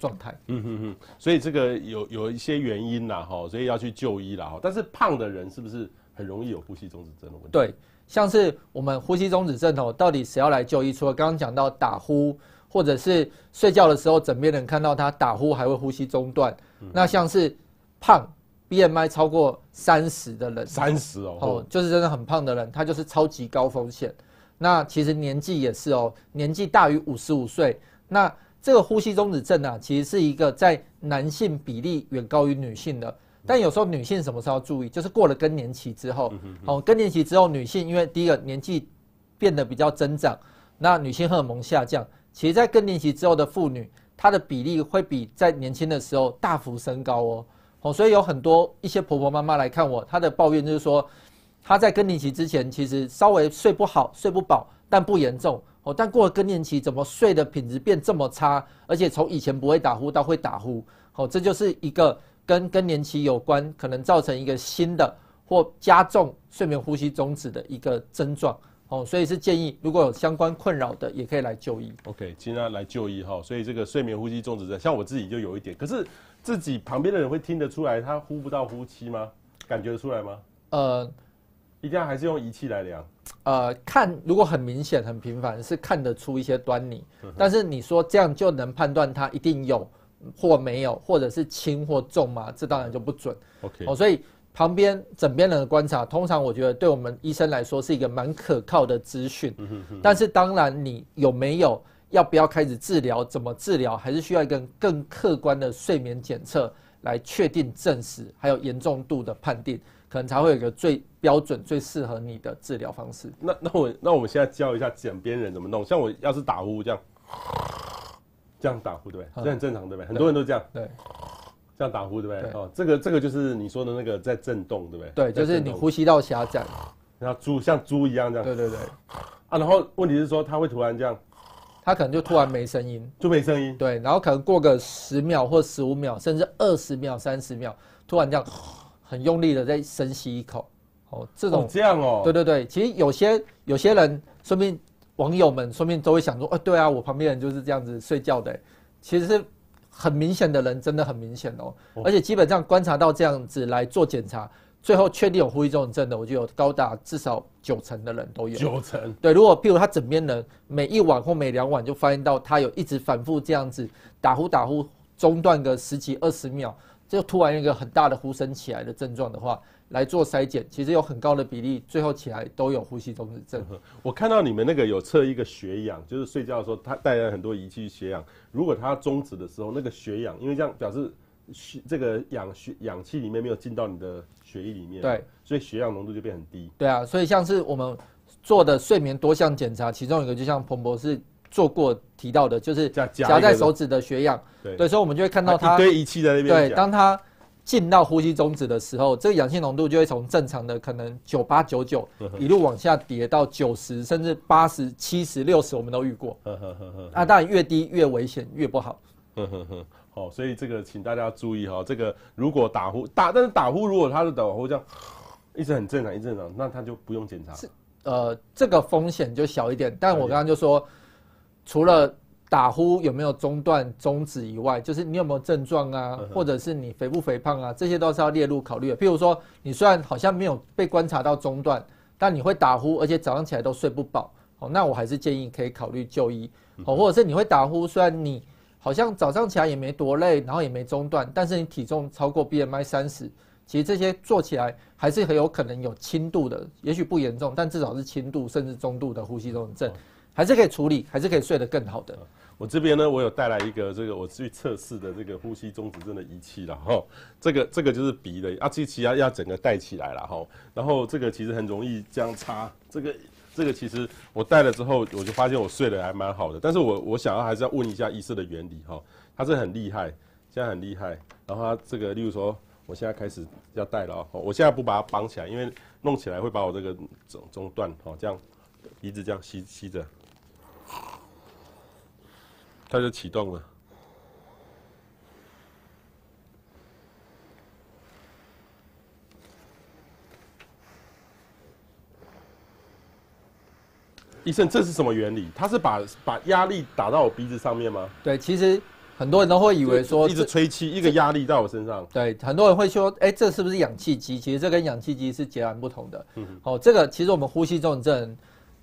状态，嗯哼哼，所以这个有有一些原因啦，哈，所以要去就医啦，哈。但是胖的人是不是很容易有呼吸中止症的问题？对，像是我们呼吸中止症哦，到底谁要来就医？除了刚刚讲到打呼，或者是睡觉的时候枕边人看到他打呼还会呼吸中断，嗯、那像是胖 BMI 超过三十的人，三十哦，哦，就是真的很胖的人，他就是超级高风险。那其实年纪也是哦，年纪大于五十五岁，那。这个呼吸中止症啊，其实是一个在男性比例远高于女性的。但有时候女性什么时候要注意？就是过了更年期之后，哦，更年期之后，女性因为第一个年纪变得比较增长，那女性荷尔蒙下降，其实在更年期之后的妇女，她的比例会比在年轻的时候大幅升高哦。哦，所以有很多一些婆婆妈妈来看我，她的抱怨就是说，她在更年期之前其实稍微睡不好、睡不饱，但不严重。哦，但过了更年期，怎么睡的品质变这么差？而且从以前不会打呼到会打呼，哦，这就是一个跟更年期有关，可能造成一个新的或加重睡眠呼吸中止的一个症状。哦，所以是建议如果有相关困扰的，也可以来就医。OK，尽量来就医哈。所以这个睡眠呼吸中止症，像我自己就有一点，可是自己旁边的人会听得出来他呼不到呼吸吗？感觉得出来吗？呃。一定要还是用仪器来量？呃，看如果很明显、很频繁，是看得出一些端倪。但是你说这样就能判断它一定有或没有，或者是轻或重吗？这当然就不准。OK，哦，所以旁边枕边人的观察，通常我觉得对我们医生来说是一个蛮可靠的资讯。但是当然，你有没有要不要开始治疗？怎么治疗？还是需要一个更客观的睡眠检测来确定证实，还有严重度的判定。可能才会有一个最标准、最适合你的治疗方式。那那我那我们现在教一下枕边人怎么弄。像我要是打呼这样，这样打呼对不对？这很正常对不对？很多人都这样。对，这样打呼对不对？哦，这个这个就是你说的那个在震动对不对？对，就是你呼吸道狭窄，然后猪像猪一样这样。对对对。啊，然后问题是说它会突然这样，他可能就突然没声音，就没声音。对，然后可能过个十秒或十五秒，甚至二十秒、三十秒，突然这样。很用力的再深吸一口，哦，这种这样哦，对对对，其实有些有些人，说明网友们说明都会想说，哦，对啊，我旁边人就是这样子睡觉的，其实是很明显的人，真的很明显哦，而且基本上观察到这样子来做检查，最后确定有呼吸中止症的，我就有高达至少九成的人都有。九成，对，如果譬如他枕边人每一晚或每两晚就发现到他有一直反复这样子打呼打呼中断个十几二十秒。就突然一个很大的呼声起来的症状的话，来做筛检，其实有很高的比例，最后起来都有呼吸中止症。我看到你们那个有测一个血氧，就是睡觉的时候他带来很多仪器血氧，如果他终止的时候，那个血氧，因为这样表示血这个氧血氧气里面没有进到你的血液里面，对，所以血氧浓度就变很低。对啊，所以像是我们做的睡眠多项检查，其中一个就像彭博士做过提到的，就是夹在手指的血氧，对，对，所以我们就会看到它一堆仪器在那边，对，当它。进到呼吸中止的时候，这个氧气浓度就会从正常的可能九八九九 [laughs] 一路往下跌到九十，甚至八十七十六十，我们都遇过。[laughs] 啊，当然越低越危险，越不好。[laughs] 好，所以这个请大家注意哈，这个如果打呼打，但是打呼如果他的打呼这样一直很正常，一直正常，那他就不用检查。是，呃，这个风险就小一点。但我刚刚就说，除了打呼有没有中断、终止以外，就是你有没有症状啊，或者是你肥不肥胖啊，这些都是要列入考虑的。譬如说，你虽然好像没有被观察到中断，但你会打呼，而且早上起来都睡不饱，哦，那我还是建议可以考虑就医。哦，或者是你会打呼，虽然你好像早上起来也没多累，然后也没中断，但是你体重超过 BMI 三十，其实这些做起来还是很有可能有轻度的，也许不严重，但至少是轻度甚至中度的呼吸中止症，还是可以处理，还是可以睡得更好的。我这边呢，我有带来一个这个我去测试的这个呼吸中止症的仪器了哈。这个这个就是鼻的，啊，这其实要整个戴起来了哈。然后这个其实很容易这样插，这个这个其实我戴了之后，我就发现我睡得还蛮好的。但是我我想要还是要问一下医师的原理哈。它是很厉害，现在很厉害。然后它这个，例如说，我现在开始要戴了哦，我现在不把它绑起来，因为弄起来会把我这个中中断哦，这样鼻子这样吸吸着。它就启动了。医生，这是什么原理？它是把把压力打到我鼻子上面吗？对，其实很多人都会以为说一直吹气，一个压力在我身上。对，很多人会说，哎，这是不是氧气机？其实这跟氧气机是截然不同的。嗯。哦，这个其实我们呼吸中止症，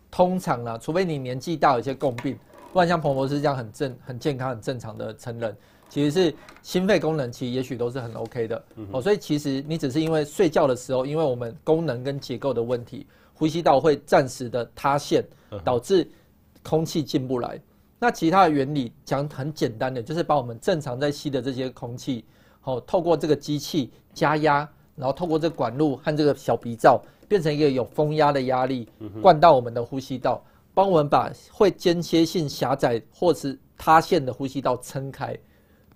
通常呢，除非你年纪大，有些共病。不然像彭博士这样很正、很健康、很正常的成人，其实是心肺功能其实也许都是很 OK 的。哦，所以其实你只是因为睡觉的时候，因为我们功能跟结构的问题，呼吸道会暂时的塌陷，导致空气进不来。那其他的原理讲很简单的，就是把我们正常在吸的这些空气，哦，透过这个机器加压，然后透过这个管路和这个小鼻罩，变成一个有风压的压力，灌到我们的呼吸道。帮我们把会间歇性狭窄或是塌陷的呼吸道撑开，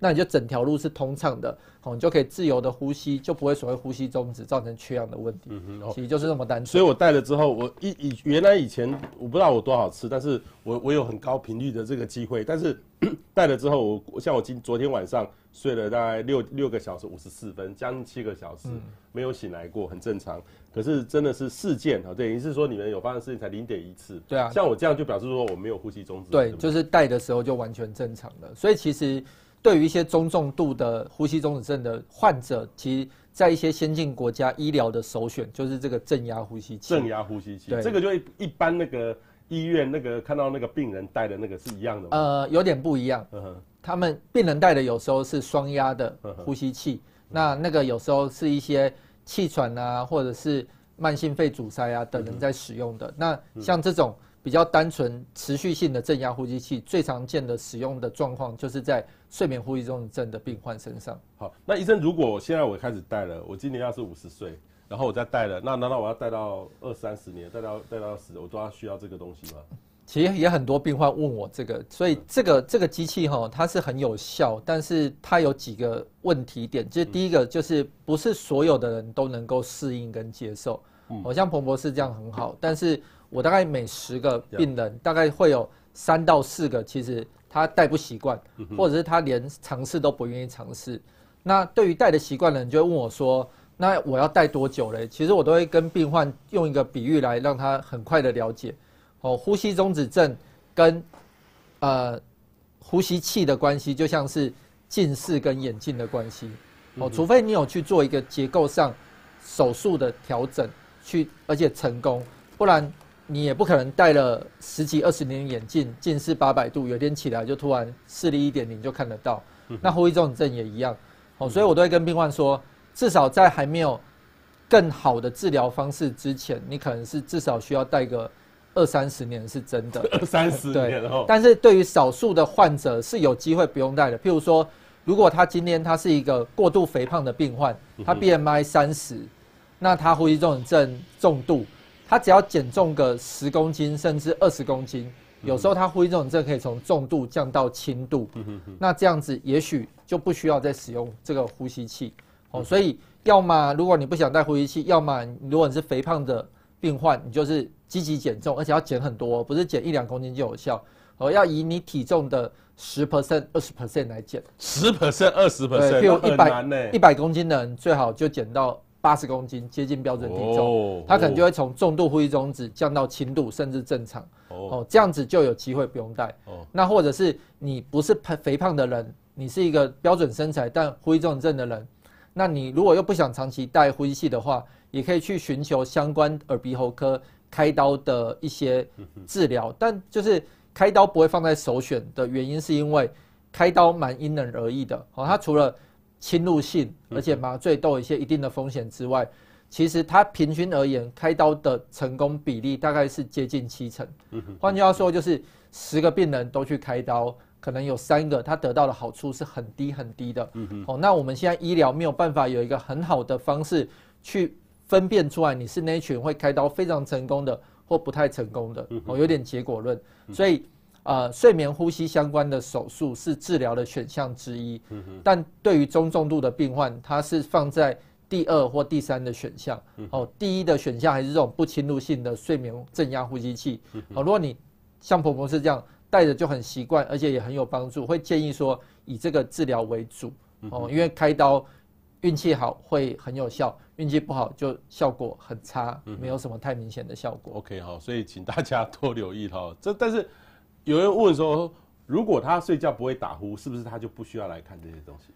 那你就整条路是通畅的，哦，你就可以自由的呼吸，就不会所谓呼吸中止造成缺氧的问题。嗯哼，其实就是这么单纯。所以我戴了之后，我以以原来以前我不知道我多少次，但是我我有很高频率的这个机会，但是 [coughs] 戴了之后，我像我今昨天晚上睡了大概六六个小时五十四分，将近七个小时没有醒来过，很正常。可是真的是事件啊，等于是说你们有发生事情才零点一次？对啊，像我这样就表示说我没有呼吸中止。对，就是戴的时候就完全正常了。所以其实对于一些中重度的呼吸中止症的患者，其实在一些先进国家医疗的首选就是这个正压呼吸器。正压呼吸器，对，这个就一般那个医院那个看到那个病人戴的那个是一样的吗？呃，有点不一样。嗯哼，他们病人戴的有时候是双压的呼吸器，那那个有时候是一些。气喘啊，或者是慢性肺阻塞啊等人在使用的。那像这种比较单纯持续性的正压呼吸器，最常见的使用的状况就是在睡眠呼吸中症的病患身上。好，那医生，如果现在我开始戴了，我今年要是五十岁，然后我再戴了，那难道我要戴到二三十年，戴到戴到死，我都要需要这个东西吗？其实也很多病患问我这个，所以这个这个机器哈，它是很有效，但是它有几个问题点，就是第一个就是不是所有的人都能够适应跟接受。好像彭博士这样很好，但是我大概每十个病人大概会有三到四个，其实他戴不习惯，或者是他连尝试都不愿意尝试。那对于戴的习惯的人，就会问我说：“那我要戴多久嘞？”其实我都会跟病患用一个比喻来让他很快的了解。哦，呼吸中止症跟呃呼吸器的关系，就像是近视跟眼镜的关系。哦，除非你有去做一个结构上手术的调整，去而且成功，不然你也不可能戴了十几二十年眼镜，近视八百度，有天起来就突然视力一点零就看得到。那呼吸中止症也一样。哦，所以我都会跟病患说，至少在还没有更好的治疗方式之前，你可能是至少需要戴个。二三十年是真的，[laughs] 二三十年哦。但是对于少数的患者是有机会不用戴的，譬如说如果他今天他是一个过度肥胖的病患，他 BMI 三十，那他呼吸综合症重度，他只要减重个十公斤甚至二十公斤，有时候他呼吸综合症可以从重度降到轻度，那这样子也许就不需要再使用这个呼吸器。哦。所以，要么如果你不想戴呼吸器，要么如果你是肥胖的病患，你就是积极减重，而且要减很多，不是减一两公斤就有效。哦，要以你体重的十 percent、二十 percent 来减，十 percent、二十 percent，譬如一百一百公斤的人，最好就减到八十公斤，接近标准体重，他可能就会从重度呼吸中止降到轻度，甚至正常。哦，这样子就有机会不用戴。哦，那或者是你不是肥胖的人，你是一个标准身材但呼吸重症的人，那你如果又不想长期戴呼吸器的话，也可以去寻求相关耳鼻喉科开刀的一些治疗，但就是。开刀不会放在首选的原因，是因为开刀蛮因人而异的。哦，它除了侵入性，而且麻醉都有一些一定的风险之外，其实它平均而言，开刀的成功比例大概是接近七成。换句话说，就是十个病人都去开刀，可能有三个他得到的好处是很低很低的。哦，那我们现在医疗没有办法有一个很好的方式去分辨出来，你是那群会开刀非常成功的。或不太成功的哦，有点结果论，所以呃，睡眠呼吸相关的手术是治疗的选项之一，但对于中重度的病患，它是放在第二或第三的选项哦。第一的选项还是这种不侵入性的睡眠正压呼吸器哦。如果你像婆婆是这样戴着就很习惯，而且也很有帮助，会建议说以这个治疗为主哦，因为开刀。运气好会很有效，运气不好就效果很差，没有什么太明显的效果。OK 好，所以请大家 [laughs] 多留意哈。这但是有人问说，如果他睡觉不会打呼，是不是他就不需要来看这些东西？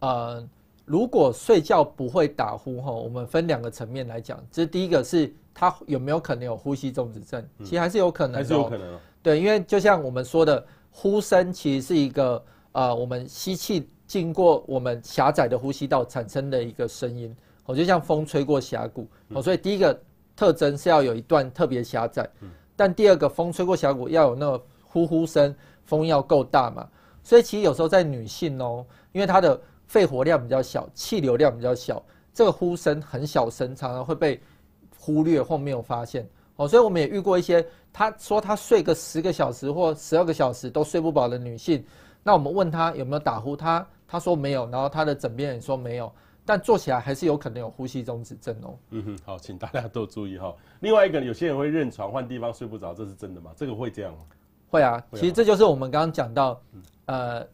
呃，如果睡觉不会打呼哈，我们分两个层面来讲。这第一个是他有没有可能有呼吸中止症？其实还是有可能，还是有可能。对，因为就像我们说的，呼声其实是一个呃，我们吸气。经过我们狭窄的呼吸道产生的一个声音，哦，就像风吹过峡谷，哦，所以第一个特征是要有一段特别狭窄，但第二个风吹过峡谷要有那个呼呼声，风要够大嘛，所以其实有时候在女性哦，因为她的肺活量比较小，气流量比较小，这个呼声很小声，常常会被忽略或没有发现，哦，所以我们也遇过一些，她说她睡个十个小时或十二个小时都睡不饱的女性，那我们问她有没有打呼，她。她说没有，然后她的枕边人说没有，但做起来还是有可能有呼吸中止症哦。嗯哼，好，请大家都注意哈。另外一个，有些人会认床换地方睡不着，这是真的吗？这个会这样吗？会啊，其实这就是我们刚刚讲到，呃，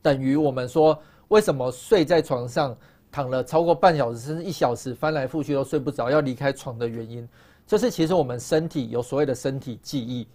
等于我们说为什么睡在床上躺了超过半小时甚至一小时，翻来覆去都睡不着，要离开床的原因，就是其实我们身体有所谓的身体记忆。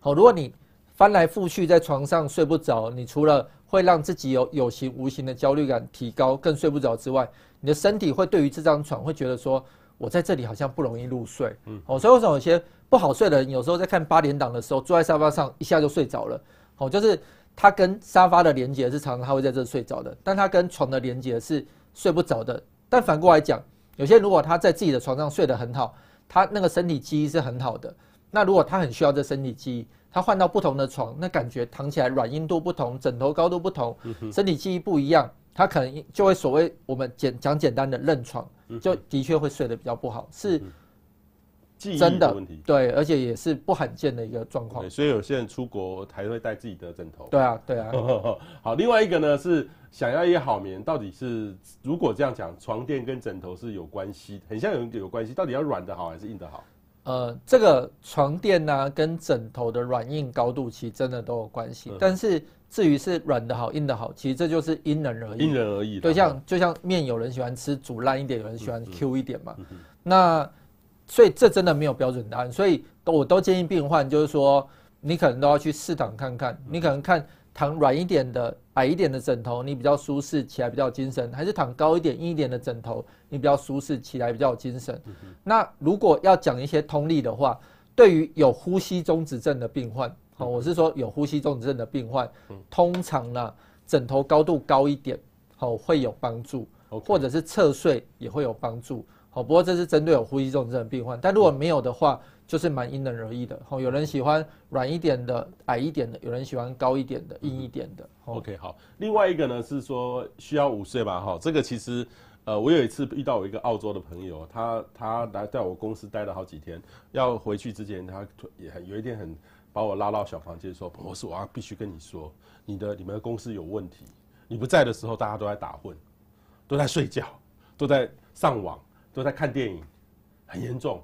好，如果你翻来覆去在床上睡不着，你除了会让自己有有形无形的焦虑感提高，更睡不着之外，你的身体会对于这张床会觉得说，我在这里好像不容易入睡。嗯，哦，所以为什么有些不好睡的人，有时候在看八点档的时候，坐在沙发上一下就睡着了？哦，就是他跟沙发的连接是常常他会在这睡着的，但他跟床的连接是睡不着的。但反过来讲，有些如果他在自己的床上睡得很好，他那个身体记忆是很好的。那如果他很需要这身体记忆，他换到不同的床，那感觉躺起来软硬度不同，枕头高度不同，身体记忆不一样，他可能就会所谓我们简讲简单的认床，就的确会睡得比较不好，是真的。对，而且也是不罕见的一个状况。所以有些人出国还会带自己的枕头。对啊，对啊。[laughs] 好，另外一个呢是想要一个好眠，到底是如果这样讲，床垫跟枕头是有关系，很像有有关系，到底要软的好还是硬的好？呃，这个床垫呢、啊，跟枕头的软硬高度其实真的都有关系。但是至于是软的好，硬的好，其实这就是因人而异。因人而异。对，像就像面，有人喜欢吃煮烂一点，有人喜欢 Q 一点嘛。那所以这真的没有标准答案。所以我都建议病患，就是说你可能都要去试躺看看，你可能看。躺软一点的、矮一点的枕头，你比较舒适，起来比较精神；还是躺高一点、硬一点的枕头，你比较舒适，起来比较有精神。那如果要讲一些通例的话，对于有呼吸中止症的病患，好，我是说有呼吸中止症的病患，通常呢，枕头高度高一点，好，会有帮助，或者是侧睡也会有帮助。好，不过这是针对有呼吸重症的病患，但如果没有的话，就是蛮因人而异的。好，有人喜欢软一点的、矮一点的，有人喜欢高一点的、硬一点的。OK，好。另外一个呢是说需要午睡吧？哈，这个其实，呃，我有一次遇到我一个澳洲的朋友，他他来在我公司待了好几天，要回去之前，他也很有一天很把我拉到小房间说：“博士，我要必须跟你说，你的你们的公司有问题。你不在的时候，大家都在打混，都在睡觉，都在上网。”都在看电影，很严重。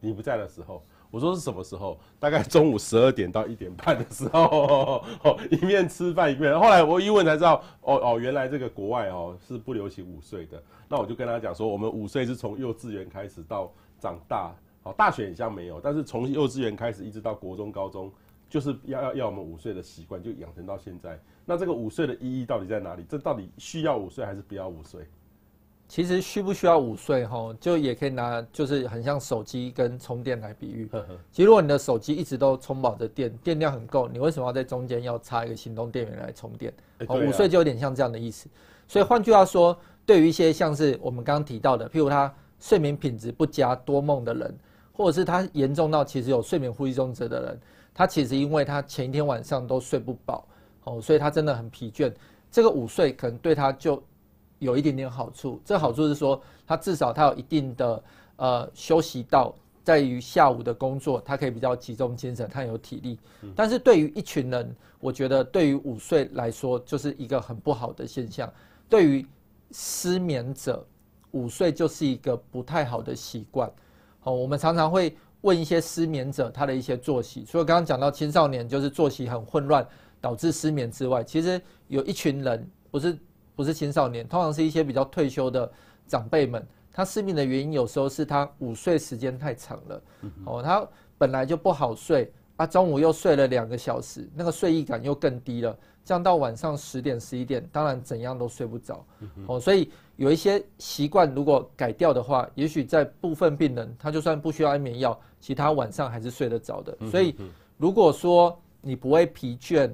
你不在的时候，我说是什么时候？大概中午十二点到一点半的时候，一面吃饭一面。后来我一问才知道，哦哦，原来这个国外哦是不流行午睡的。那我就跟他讲说，我们午睡是从幼稚园开始到长大，好，大学好像没有，但是从幼稚园开始一直到国中、高中，就是要要要我们午睡的习惯，就养成到现在。那这个午睡的意义到底在哪里？这到底需要午睡还是不要午睡？其实需不需要午睡哈，就也可以拿就是很像手机跟充电来比喻。其实如果你的手机一直都充饱着电，电量很够，你为什么要在中间要插一个行动电源来充电？哦，午睡就有点像这样的意思。所以换句话说，对于一些像是我们刚刚提到的，譬如他睡眠品质不佳、多梦的人，或者是他严重到其实有睡眠呼吸中止的人，他其实因为他前一天晚上都睡不饱，哦，所以他真的很疲倦。这个午睡可能对他就有一点点好处，这好处是说，他至少他有一定的呃休息到，在于下午的工作，他可以比较集中精神，他有体力。但是对于一群人，我觉得对于午睡来说，就是一个很不好的现象。对于失眠者，午睡就是一个不太好的习惯。好，我们常常会问一些失眠者他的一些作息。除了刚刚讲到青少年就是作息很混乱导致失眠之外，其实有一群人不是。不是青少年，通常是一些比较退休的长辈们。他失眠的原因有时候是他午睡时间太长了，哦，他本来就不好睡，啊，中午又睡了两个小时，那个睡意感又更低了，这样到晚上十点十一点，当然怎样都睡不着。哦，所以有一些习惯如果改掉的话，也许在部分病人，他就算不需要安眠药，其他晚上还是睡得着的。所以如果说你不会疲倦，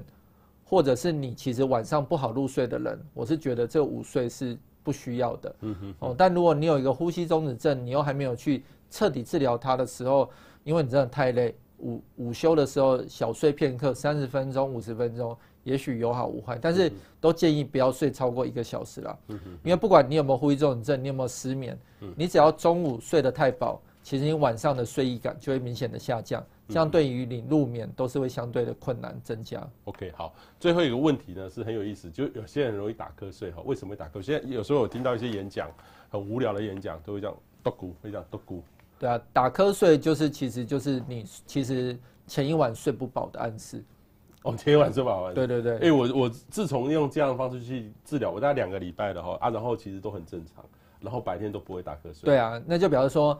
或者是你其实晚上不好入睡的人，我是觉得这个午睡是不需要的。嗯哼，哦，但如果你有一个呼吸中止症，你又还没有去彻底治疗它的时候，因为你真的太累，午午休的时候小睡片刻，三十分钟、五十分钟，也许有好无坏，但是都建议不要睡超过一个小时啦。嗯哼，因为不管你有没有呼吸中止症，你有没有失眠，你只要中午睡得太饱，其实你晚上的睡意感就会明显的下降。这样对于你入眠都是会相对的困难增加。OK，好，最后一个问题呢是很有意思，就有些人容易打瞌睡哈，为什么会打瞌睡？现在有时候我听到一些演讲，很无聊的演讲，都会这样嘟咕，会这样嘟咕。对啊，打瞌睡就是其实就是你其实前一晚睡不饱的暗示。哦，前一晚睡不饱。对对对。哎，我我自从用这样的方式去治疗，我大概两个礼拜了哈啊，然后其实都很正常，然后白天都不会打瞌睡。对啊，那就表示说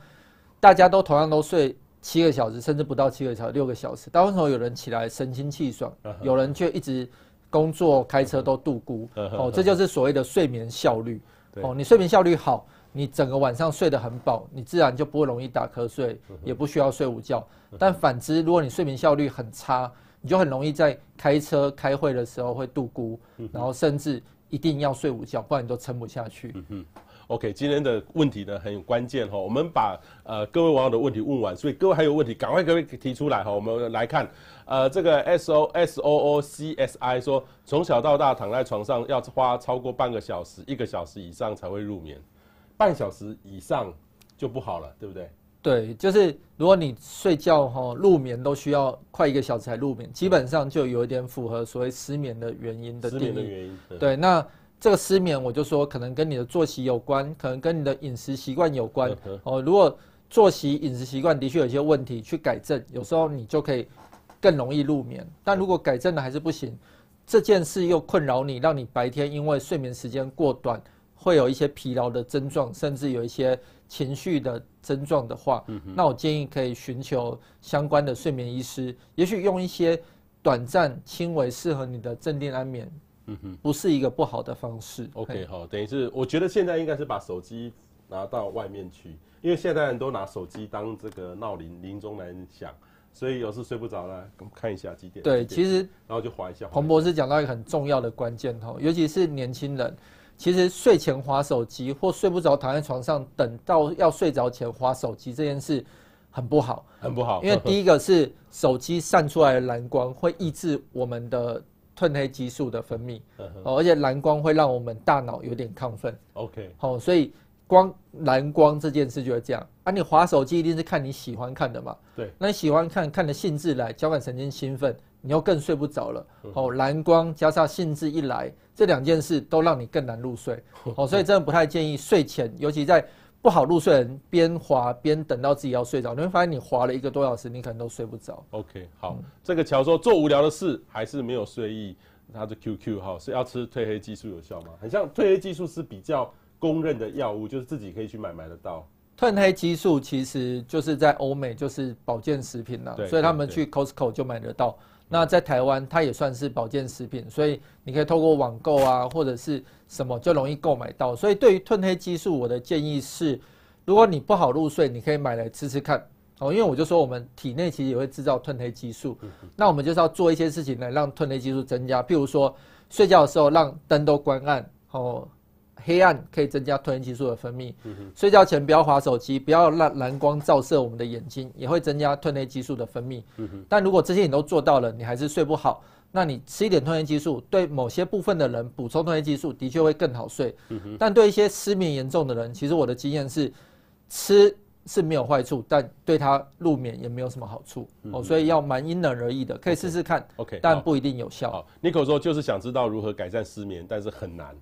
大家都同样都睡。七个小时，甚至不到七个小时，六个小时。但为什么有人起来神清气爽，有人却一直工作、开车都度孤？哦，这就是所谓的睡眠效率。哦，你睡眠效率好，你整个晚上睡得很饱，你自然就不会容易打瞌睡，也不需要睡午觉。但反之，如果你睡眠效率很差，你就很容易在开车、开会的时候会度孤，然后甚至一定要睡午觉，不然你都撑不下去。OK，今天的问题呢很关键哈，我们把呃各位网友的问题问完，所以各位还有问题，赶快各位提出来哈。我们来看，呃，这个 S O S O O C S I 说，从小到大躺在床上要花超过半个小时、一个小时以上才会入眠，半小时以上就不好了，对不对？对，就是如果你睡觉哈入眠都需要快一个小时才入眠，基本上就有一点符合所谓失眠的原因的定义。失眠的原因。对，那。这个失眠，我就说可能跟你的作息有关，可能跟你的饮食习惯有关。哦，如果作息饮食习惯的确有些问题，去改正，有时候你就可以更容易入眠。但如果改正的还是不行，这件事又困扰你，让你白天因为睡眠时间过短，会有一些疲劳的症状，甚至有一些情绪的症状的话，那我建议可以寻求相关的睡眠医师，也许用一些短暂、轻微适合你的镇定安眠。嗯哼，不是一个不好的方式。OK，好，等于是我觉得现在应该是把手机拿到外面去，因为现在人都拿手机当这个闹铃，铃钟来响，所以有时睡不着了，看一下几点。对，其实然后就划一下。彭博士讲到一个很重要的关键哈，尤其是年轻人，其实睡前划手机或睡不着躺在床上等到要睡着前划手机这件事很不好，很不好。因为第一个是手机散出来的蓝光会抑制我们的褪黑激素的分泌，而且蓝光会让我们大脑有点亢奋。OK，好，所以光蓝光这件事就是这样啊。你划手机一定是看你喜欢看的嘛？对，那你喜欢看看的兴致来，交感神经兴奋。你又更睡不着了，哦，蓝光加上兴致一来，这两件事都让你更难入睡，[laughs] 哦，所以真的不太建议睡前，尤其在不好入睡的人边滑边等到自己要睡着，你会发现你滑了一个多小时，你可能都睡不着。OK，好，嗯、这个乔说做无聊的事还是没有睡意，他的 QQ 哈是要吃褪黑激素有效吗？很像褪黑激素是比较公认的药物，就是自己可以去买买得到。褪黑激素其实就是在欧美就是保健食品了，所以他们去 Costco 就买得到。那在台湾，它也算是保健食品，所以你可以透过网购啊，或者是什么就容易购买到。所以对于褪黑激素，我的建议是，如果你不好入睡，你可以买来吃吃看哦。因为我就说，我们体内其实也会制造褪黑激素，那我们就是要做一些事情来让褪黑激素增加，譬如说睡觉的时候让灯都关暗哦。黑暗可以增加褪黑激素的分泌。睡觉前不要划手机，不要让蓝光照射我们的眼睛，也会增加褪黑激素的分泌。但如果这些你都做到了，你还是睡不好，那你吃一点褪黑激素，对某些部分的人补充褪黑激素的确会更好睡。但对一些失眠严重的人，其实我的经验是，吃是没有坏处，但对他入眠也没有什么好处。哦，所以要蛮因人而异的，可以试试看。OK，但不一定有效。好，Nico 说就是想知道如何改善失眠，但是很难。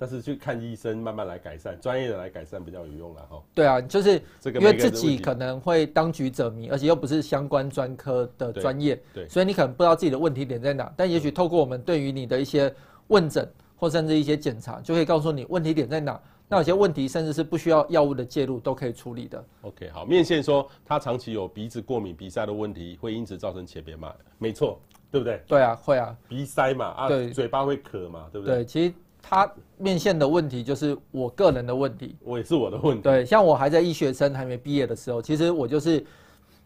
但是去看医生，慢慢来改善，专业的来改善比较有用了哈。对啊，就是因为自己可能会当局者迷，而且又不是相关专科的专业，对，所以你可能不知道自己的问题点在哪。但也许透过我们对于你的一些问诊或甚至一些检查，就可以告诉你问题点在哪。那有些问题甚至是不需要药物的介入都可以处理的。OK，好，面线说他长期有鼻子过敏、鼻塞的问题，会因此造成浅便吗？没错，对不对？对啊，会啊，鼻塞嘛，啊，对，嘴巴会渴嘛，对不对？对，其实。他面线的问题就是我个人的问题，我也是我的问题。对，像我还在医学生还没毕业的时候，其实我就是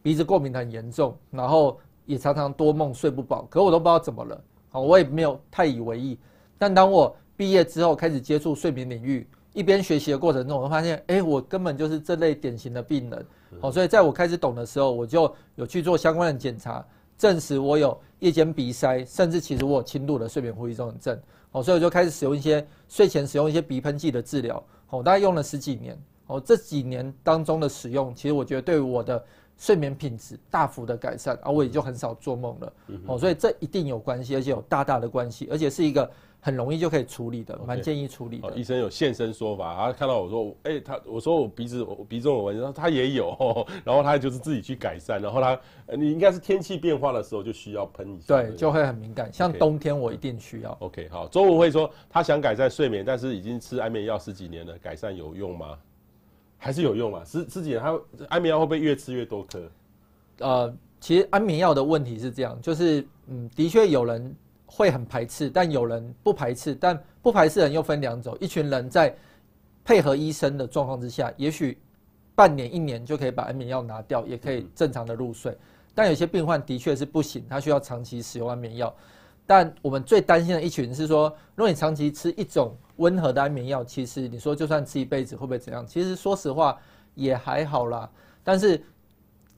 鼻子过敏很严重，然后也常常多梦睡不饱，可我都不知道怎么了，好，我也没有太以为意。但当我毕业之后开始接触睡眠领域，一边学习的过程中，我发现，哎，我根本就是这类典型的病人。好，所以在我开始懂的时候，我就有去做相关的检查，证实我有夜间鼻塞，甚至其实我有轻度的睡眠呼吸综合症。哦，所以我就开始使用一些睡前使用一些鼻喷剂的治疗，哦，大概用了十几年，哦，这几年当中的使用，其实我觉得对我的睡眠品质大幅的改善，啊，我也就很少做梦了，哦，所以这一定有关系，而且有大大的关系，而且是一个。很容易就可以处理的，蛮建议处理的。医生有现身说法，他看到我说，哎，他我说我鼻子我鼻中有纹，然后他也有，[laughs] 然后他就是自己去改善，然后他你应该是天气变化的时候就需要喷一下，对，就会很敏感。像冬天我一定需要。OK，好，周五会说他想改善睡眠，但是已经吃安眠药十几年了，改善有用吗？还是有用啊？十十几年他安眠药会不会越吃越多颗？呃，其实安眠药的问题是这样，就是嗯，的确有人。会很排斥，但有人不排斥，但不排斥的人又分两种。一群人在配合医生的状况之下，也许半年、一年就可以把安眠药拿掉，也可以正常的入睡。但有些病患的确是不行，他需要长期使用安眠药。但我们最担心的一群是说，如果你长期吃一种温和的安眠药，其实你说就算吃一辈子会不会怎样？其实说实话也还好啦。但是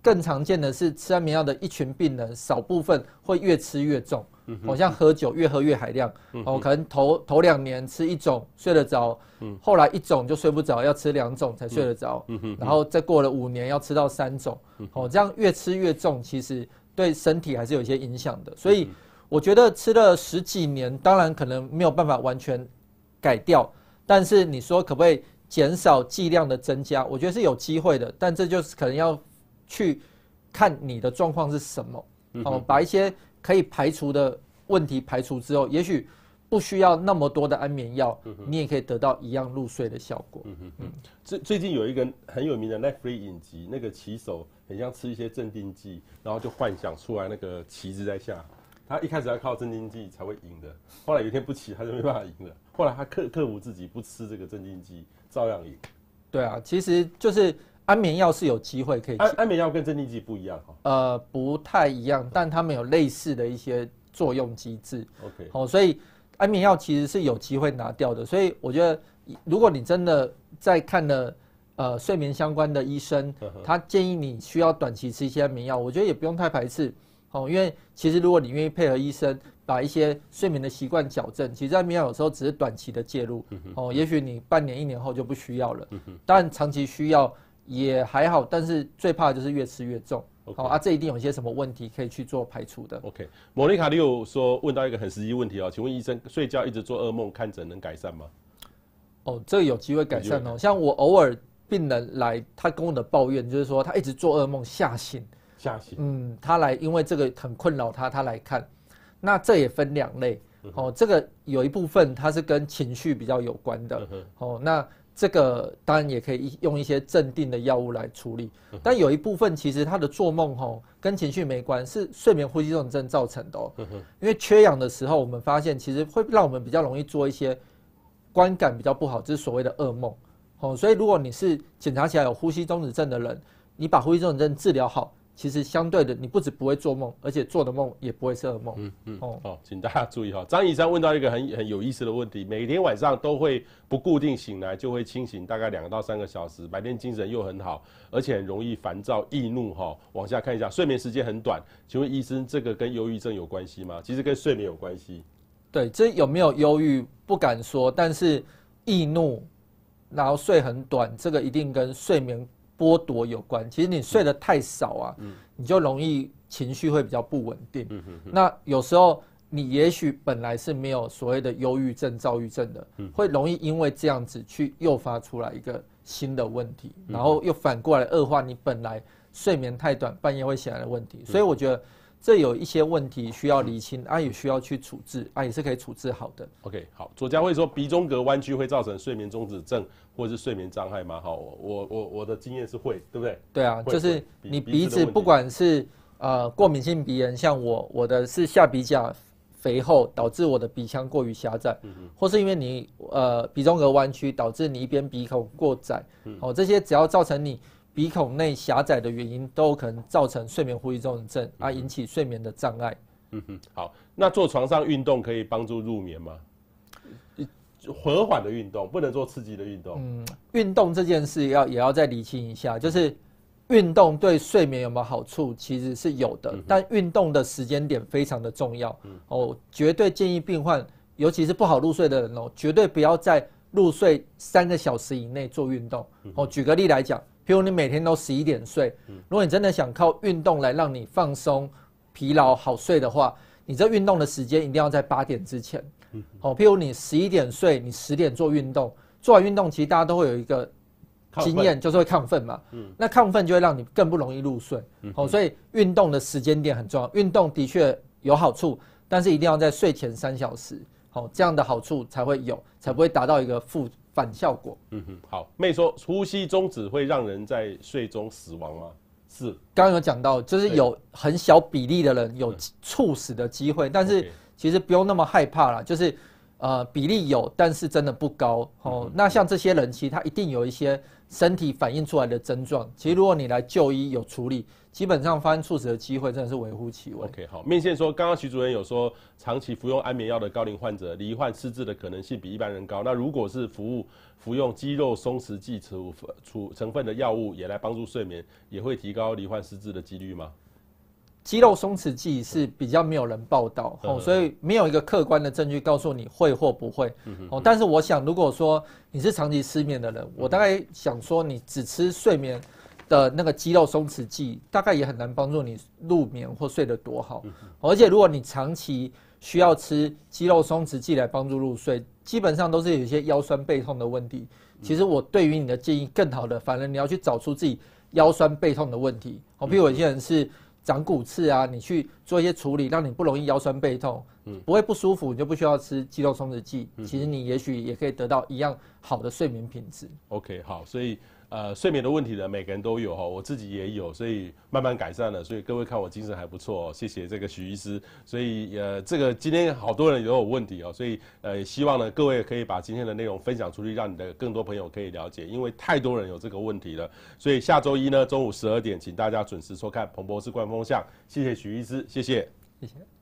更常见的是吃安眠药的一群病人，少部分会越吃越重。好像喝酒越喝越海量，哦，可能头头两年吃一种睡得着，后来一种就睡不着，要吃两种才睡得着，然后再过了五年要吃到三种，哦，这样越吃越重，其实对身体还是有一些影响的。所以我觉得吃了十几年，当然可能没有办法完全改掉，但是你说可不可以减少剂量的增加？我觉得是有机会的，但这就是可能要去看你的状况是什么，哦，把一些。可以排除的问题排除之后，也许不需要那么多的安眠药，你也可以得到一样入睡的效果。嗯嗯嗯。最最近有一个很有名的 Netflix 影集，那个棋手很像吃一些镇定剂，然后就幻想出来那个旗子在下，他一开始要靠镇定剂才会赢的，后来有一天不骑他就没办法赢了，后来他克克服自己不吃这个镇定剂，照样赢。对啊，其实就是。安眠药是有机会可以安安眠药跟镇定剂不一样哈，呃，不太一样，但它们有类似的一些作用机制。OK，好，所以安眠药其实是有机会拿掉的。所以我觉得，如果你真的在看了呃睡眠相关的医生，他建议你需要短期吃一些安眠药，我觉得也不用太排斥。哦，因为其实如果你愿意配合医生，把一些睡眠的习惯矫正，其实安眠药有时候只是短期的介入。哦，也许你半年一年后就不需要了，但长期需要也还好，但是最怕的就是越吃越重。好 Okay. 啊，这一定有一些什么问题可以去做排除的。OK，莫妮卡，你有说问到一个很实际问题哦，请问医生，睡觉一直做噩梦看诊能改善吗？哦，这个有机会改善哦。像我偶尔病人来，他跟我的抱怨就是说，他一直做噩梦吓醒，吓醒。嗯，他来因为这个很困扰他，他来看。那这也分两类哦，这个有一部分它是跟情绪比较有关的哦，那。这个当然也可以用一些镇定的药物来处理，但有一部分其实他的做梦吼跟情绪没关，是睡眠呼吸综合症造成的哦。因为缺氧的时候，我们发现其实会让我们比较容易做一些观感比较不好，就是所谓的噩梦。哦，所以如果你是检查起来有呼吸中止症的人，你把呼吸中止症治疗好。其实相对的，你不止不会做梦，而且做的梦也不会是噩梦。嗯嗯哦，哦，请大家注意哈。张医生问到一个很很有意思的问题：每天晚上都会不固定醒来，就会清醒大概两到三个小时，白天精神又很好，而且很容易烦躁易怒哈。往下看一下，睡眠时间很短，请问医生这个跟忧郁症有关系吗？其实跟睡眠有关系。对，这有没有忧郁不敢说，但是易怒，然后睡很短，这个一定跟睡眠。剥夺有关，其实你睡得太少啊，嗯、你就容易情绪会比较不稳定。那有时候你也许本来是没有所谓的忧郁症、躁郁症的，嗯、会容易因为这样子去诱发出来一个新的问题，嗯、然后又反过来恶化你本来睡眠太短、半夜会醒来的问题。所以我觉得。这有一些问题需要厘清，啊，也需要去处置，啊，也是可以处置好的。OK，好，左家会说鼻中隔弯曲会造成睡眠中止症或者是睡眠障碍吗？好，我我我的经验是会，对不对？对啊，就是你鼻子不管是呃过敏性鼻炎，像我我的是下鼻甲肥厚导致我的鼻腔过于狭窄，嗯、哼或是因为你呃鼻中隔弯曲导致你一边鼻孔过窄，嗯、哦，这些只要造成你。鼻孔内狭窄的原因都有可能造成睡眠呼吸综合症，而引起睡眠的障碍。嗯哼，好，那做床上运动可以帮助入眠吗？和缓的运动不能做刺激的运动。嗯，运动这件事要也要再理清一下，就是运动对睡眠有没有好处，其实是有的，嗯、但运动的时间点非常的重要。嗯、哦，绝对建议病患，尤其是不好入睡的人哦，绝对不要在入睡三个小时以内做运动。哦，举个例来讲。譬如你每天都十一点睡，如果你真的想靠运动来让你放松、疲劳、好睡的话，你这运动的时间一定要在八点之前。好，譬如你十一点睡，你十点做运动，做完运动其实大家都会有一个经验，就是会亢奋嘛。那亢奋就会让你更不容易入睡。好，所以运动的时间点很重要。运动的确有好处，但是一定要在睡前三小时。好，这样的好处才会有，才不会达到一个负。反效果。嗯哼，好。妹说呼吸中止会让人在睡中死亡吗？是。刚刚有讲到，就是有很小比例的人有猝死的机会，但是其实不用那么害怕啦。就是呃比例有，但是真的不高。哦，嗯、那像这些人，其实他一定有一些身体反映出来的症状。其实如果你来就医有处理。基本上发生猝死的机会真的是微乎其微。OK，好，面线说，刚刚徐主任有说，长期服用安眠药的高龄患者罹患失智的可能性比一般人高。那如果是服务服用肌肉松弛剂处处成分的药物，也来帮助睡眠，也会提高罹患失智的几率吗？肌肉松弛剂是比较没有人报道哦，所以没有一个客观的证据告诉你会或不会哦。但是我想，如果说你是长期失眠的人，我大概想说，你只吃睡眠。的那个肌肉松弛剂大概也很难帮助你入眠或睡得多好，而且如果你长期需要吃肌肉松弛剂来帮助入睡，基本上都是有一些腰酸背痛的问题。其实我对于你的建议更好的，反而你要去找出自己腰酸背痛的问题。好，比如有些人是长骨刺啊，你去做一些处理，让你不容易腰酸背痛，不会不舒服，你就不需要吃肌肉松弛剂。其实你也许也可以得到一样好的睡眠品质。OK，好，所以。呃，睡眠的问题呢，每个人都有哈，我自己也有，所以慢慢改善了。所以各位看我精神还不错，谢谢这个许医师。所以呃，这个今天好多人都有问题哦，所以呃，希望呢各位可以把今天的内容分享出去，让你的更多朋友可以了解，因为太多人有这个问题了。所以下周一呢中午十二点，请大家准时收看彭博士观风向。谢谢许医师，谢谢，谢谢。